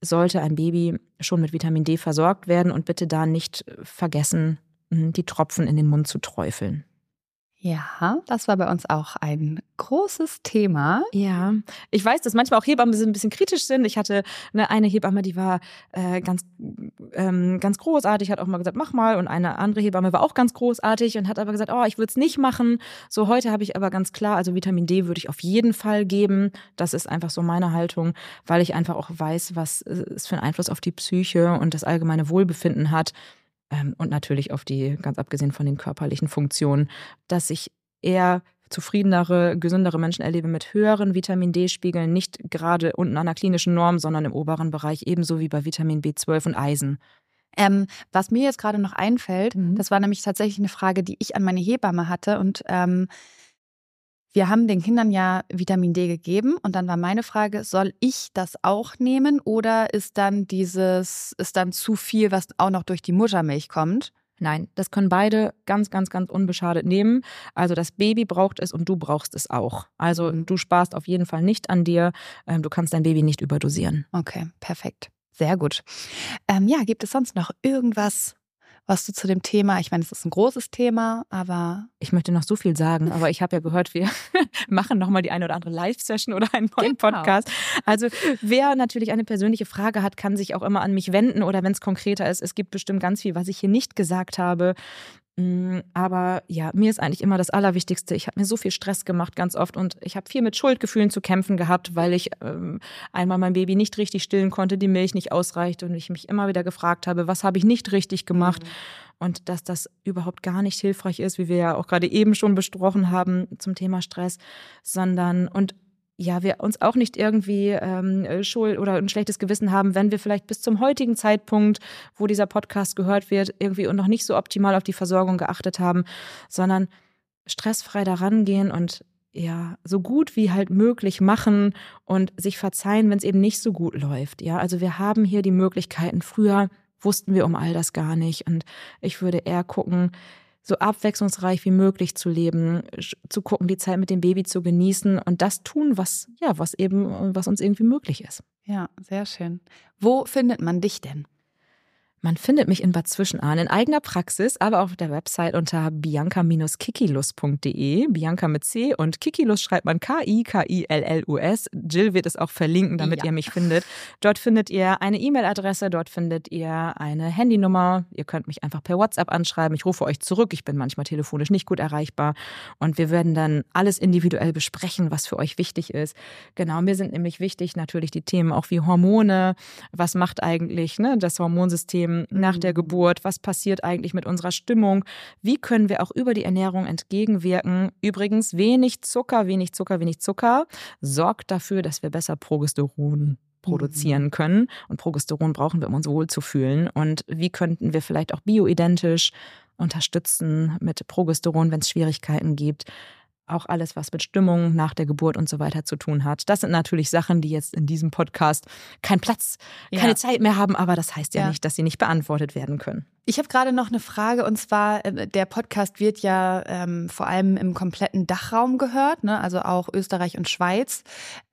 sollte ein Baby schon mit Vitamin D versorgt werden und bitte da nicht vergessen, die Tropfen in den Mund zu träufeln. Ja, das war bei uns auch ein großes Thema. Ja, ich weiß, dass manchmal auch Hebammen ein bisschen kritisch sind. Ich hatte eine, eine Hebamme, die war äh, ganz, ähm, ganz großartig, hat auch mal gesagt, mach mal. Und eine andere Hebamme war auch ganz großartig und hat aber gesagt, oh, ich würde es nicht machen. So, heute habe ich aber ganz klar, also Vitamin D würde ich auf jeden Fall geben. Das ist einfach so meine Haltung, weil ich einfach auch weiß, was es für einen Einfluss auf die Psyche und das allgemeine Wohlbefinden hat ähm, und natürlich auf die, ganz abgesehen von den körperlichen Funktionen, dass ich eher zufriedenere, gesündere Menschen erlebe mit höheren Vitamin D-Spiegeln, nicht gerade unten an der klinischen Norm, sondern im oberen Bereich, ebenso wie bei Vitamin B12 und Eisen. Ähm, was mir jetzt gerade noch einfällt, mhm. das war nämlich tatsächlich eine Frage, die ich an meine Hebamme hatte und ähm, wir haben den Kindern ja Vitamin D gegeben und dann war meine Frage, soll ich das auch nehmen oder ist dann dieses, ist dann zu viel, was auch noch durch die Muttermilch kommt? Nein, das können beide ganz, ganz, ganz unbeschadet nehmen. Also das Baby braucht es und du brauchst es auch. Also du sparst auf jeden Fall nicht an dir. Ähm, du kannst dein Baby nicht überdosieren. Okay, perfekt. Sehr gut. Ähm, ja, gibt es sonst noch irgendwas, was du zu dem Thema, ich meine, es ist ein großes Thema, aber. Ich möchte noch so viel sagen, aber ich habe ja gehört, wir machen nochmal die eine oder andere Live-Session oder einen neuen genau. Podcast. Also wer natürlich eine persönliche Frage hat, kann sich auch immer an mich wenden oder wenn es konkreter ist, es gibt bestimmt ganz viel, was ich hier nicht gesagt habe. Mm, aber ja, mir ist eigentlich immer das Allerwichtigste. Ich habe mir so viel Stress gemacht, ganz oft. Und ich habe viel mit Schuldgefühlen zu kämpfen gehabt, weil ich ähm, einmal mein Baby nicht richtig stillen konnte, die Milch nicht ausreichte und ich mich immer wieder gefragt habe, was habe ich nicht richtig gemacht. Mhm. Und dass das überhaupt gar nicht hilfreich ist, wie wir ja auch gerade eben schon besprochen haben zum Thema Stress, sondern und ja, wir uns auch nicht irgendwie ähm, schuld oder ein schlechtes Gewissen haben, wenn wir vielleicht bis zum heutigen Zeitpunkt, wo dieser Podcast gehört wird, irgendwie und noch nicht so optimal auf die Versorgung geachtet haben, sondern stressfrei daran gehen und ja, so gut wie halt möglich machen und sich verzeihen, wenn es eben nicht so gut läuft. Ja, also wir haben hier die Möglichkeiten. Früher wussten wir um all das gar nicht und ich würde eher gucken, so abwechslungsreich wie möglich zu leben, zu gucken, die Zeit mit dem Baby zu genießen und das tun, was, ja, was eben, was uns irgendwie möglich ist. Ja, sehr schön. Wo findet man dich denn? Man findet mich in Bad Zwischenahn in eigener Praxis, aber auch auf der Website unter bianca-kikilus.de. Bianca mit C und Kikilus schreibt man K-I-K-I-L-L-U-S. Jill wird es auch verlinken, damit ja. ihr mich findet. Dort findet ihr eine E-Mail-Adresse, dort findet ihr eine Handynummer. Ihr könnt mich einfach per WhatsApp anschreiben. Ich rufe euch zurück. Ich bin manchmal telefonisch nicht gut erreichbar. Und wir werden dann alles individuell besprechen, was für euch wichtig ist. Genau, mir sind nämlich wichtig natürlich die Themen auch wie Hormone. Was macht eigentlich ne, das Hormonsystem? Themen nach der mhm. Geburt. Was passiert eigentlich mit unserer Stimmung? Wie können wir auch über die Ernährung entgegenwirken? Übrigens, wenig Zucker, wenig Zucker, wenig Zucker sorgt dafür, dass wir besser Progesteron produzieren mhm. können. Und Progesteron brauchen wir, um uns wohlzufühlen. Und wie könnten wir vielleicht auch bioidentisch unterstützen mit Progesteron, wenn es Schwierigkeiten gibt? Auch alles, was mit Stimmung nach der Geburt und so weiter zu tun hat. Das sind natürlich Sachen, die jetzt in diesem Podcast keinen Platz, keine ja. Zeit mehr haben, aber das heißt ja, ja, nicht, dass sie nicht beantwortet werden können. Ich habe gerade noch eine Frage und zwar, äh, der Podcast wird ja ähm, vor allem im kompletten Dachraum gehört, ne? also auch Österreich und Schweiz.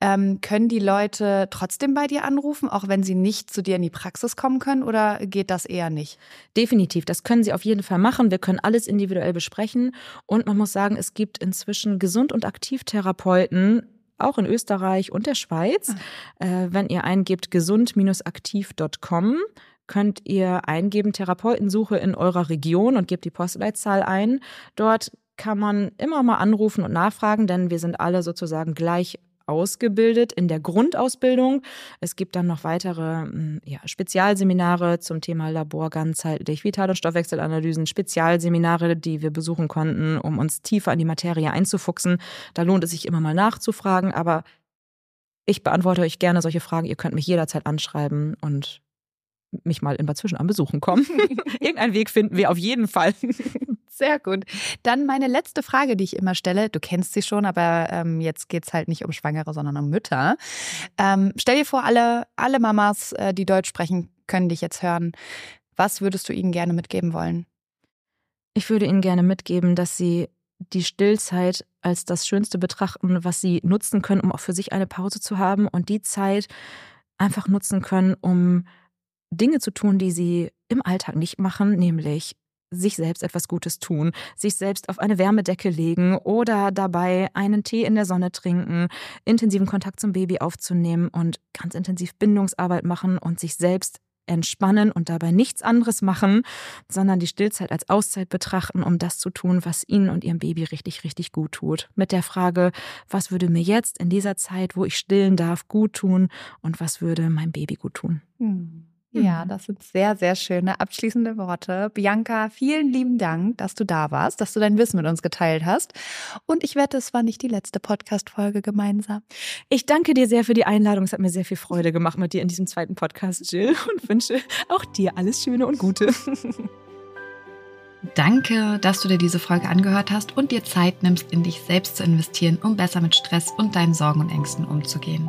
Ähm, können die Leute trotzdem bei dir anrufen, auch wenn sie nicht zu dir in die Praxis kommen können oder geht das eher nicht? Definitiv, das können sie auf jeden Fall machen. Wir können alles individuell besprechen und man muss sagen, es gibt inzwischen Gesund- und Aktivtherapeuten auch in Österreich und der Schweiz. Ah. Äh, wenn ihr eingebt gesund-aktiv.com, könnt ihr eingeben Therapeutensuche in eurer Region und gebt die Postleitzahl ein. Dort kann man immer mal anrufen und nachfragen, denn wir sind alle sozusagen gleich ausgebildet in der Grundausbildung. Es gibt dann noch weitere hm, ja, Spezialseminare zum Thema Labor ganzheitlich, Vital- und Stoffwechselanalysen, Spezialseminare, die wir besuchen konnten, um uns tiefer in die Materie einzufuchsen. Da lohnt es sich immer mal nachzufragen, aber ich beantworte euch gerne solche Fragen. Ihr könnt mich jederzeit anschreiben und mich mal in Bad Zwischenahn besuchen kommen. Irgendeinen Weg finden wir auf jeden Fall. Sehr gut. Dann meine letzte Frage, die ich immer stelle. Du kennst sie schon, aber ähm, jetzt geht es halt nicht um Schwangere, sondern um Mütter. Ähm, stell dir vor, alle, alle Mamas, äh, die Deutsch sprechen, können dich jetzt hören. Was würdest du ihnen gerne mitgeben wollen? Ich würde ihnen gerne mitgeben, dass sie die Stillzeit als das Schönste betrachten, was sie nutzen können, um auch für sich eine Pause zu haben und die Zeit einfach nutzen können, um Dinge zu tun, die sie im Alltag nicht machen, nämlich sich selbst etwas Gutes tun, sich selbst auf eine Wärmedecke legen oder dabei einen Tee in der Sonne trinken, intensiven Kontakt zum Baby aufzunehmen und ganz intensiv Bindungsarbeit machen und sich selbst entspannen und dabei nichts anderes machen, sondern die Stillzeit als Auszeit betrachten, um das zu tun, was ihnen und ihrem Baby richtig, richtig gut tut. Mit der Frage, was würde mir jetzt in dieser Zeit, wo ich stillen darf, gut tun und was würde meinem Baby gut tun. Hm. Ja, mhm. das sind sehr, sehr schöne abschließende Worte. Bianca, vielen lieben Dank, dass du da warst, dass du dein Wissen mit uns geteilt hast. Und ich wette, es war nicht die letzte Podcast-Folge gemeinsam. Ich danke dir sehr für die Einladung. Es hat mir sehr viel Freude gemacht mit dir in diesem zweiten Podcast, Jill, und wünsche auch dir alles Schöne und Gute. Danke, dass du dir diese Folge angehört hast und dir Zeit nimmst, in dich selbst zu investieren, um besser mit Stress und deinen Sorgen und Ängsten umzugehen.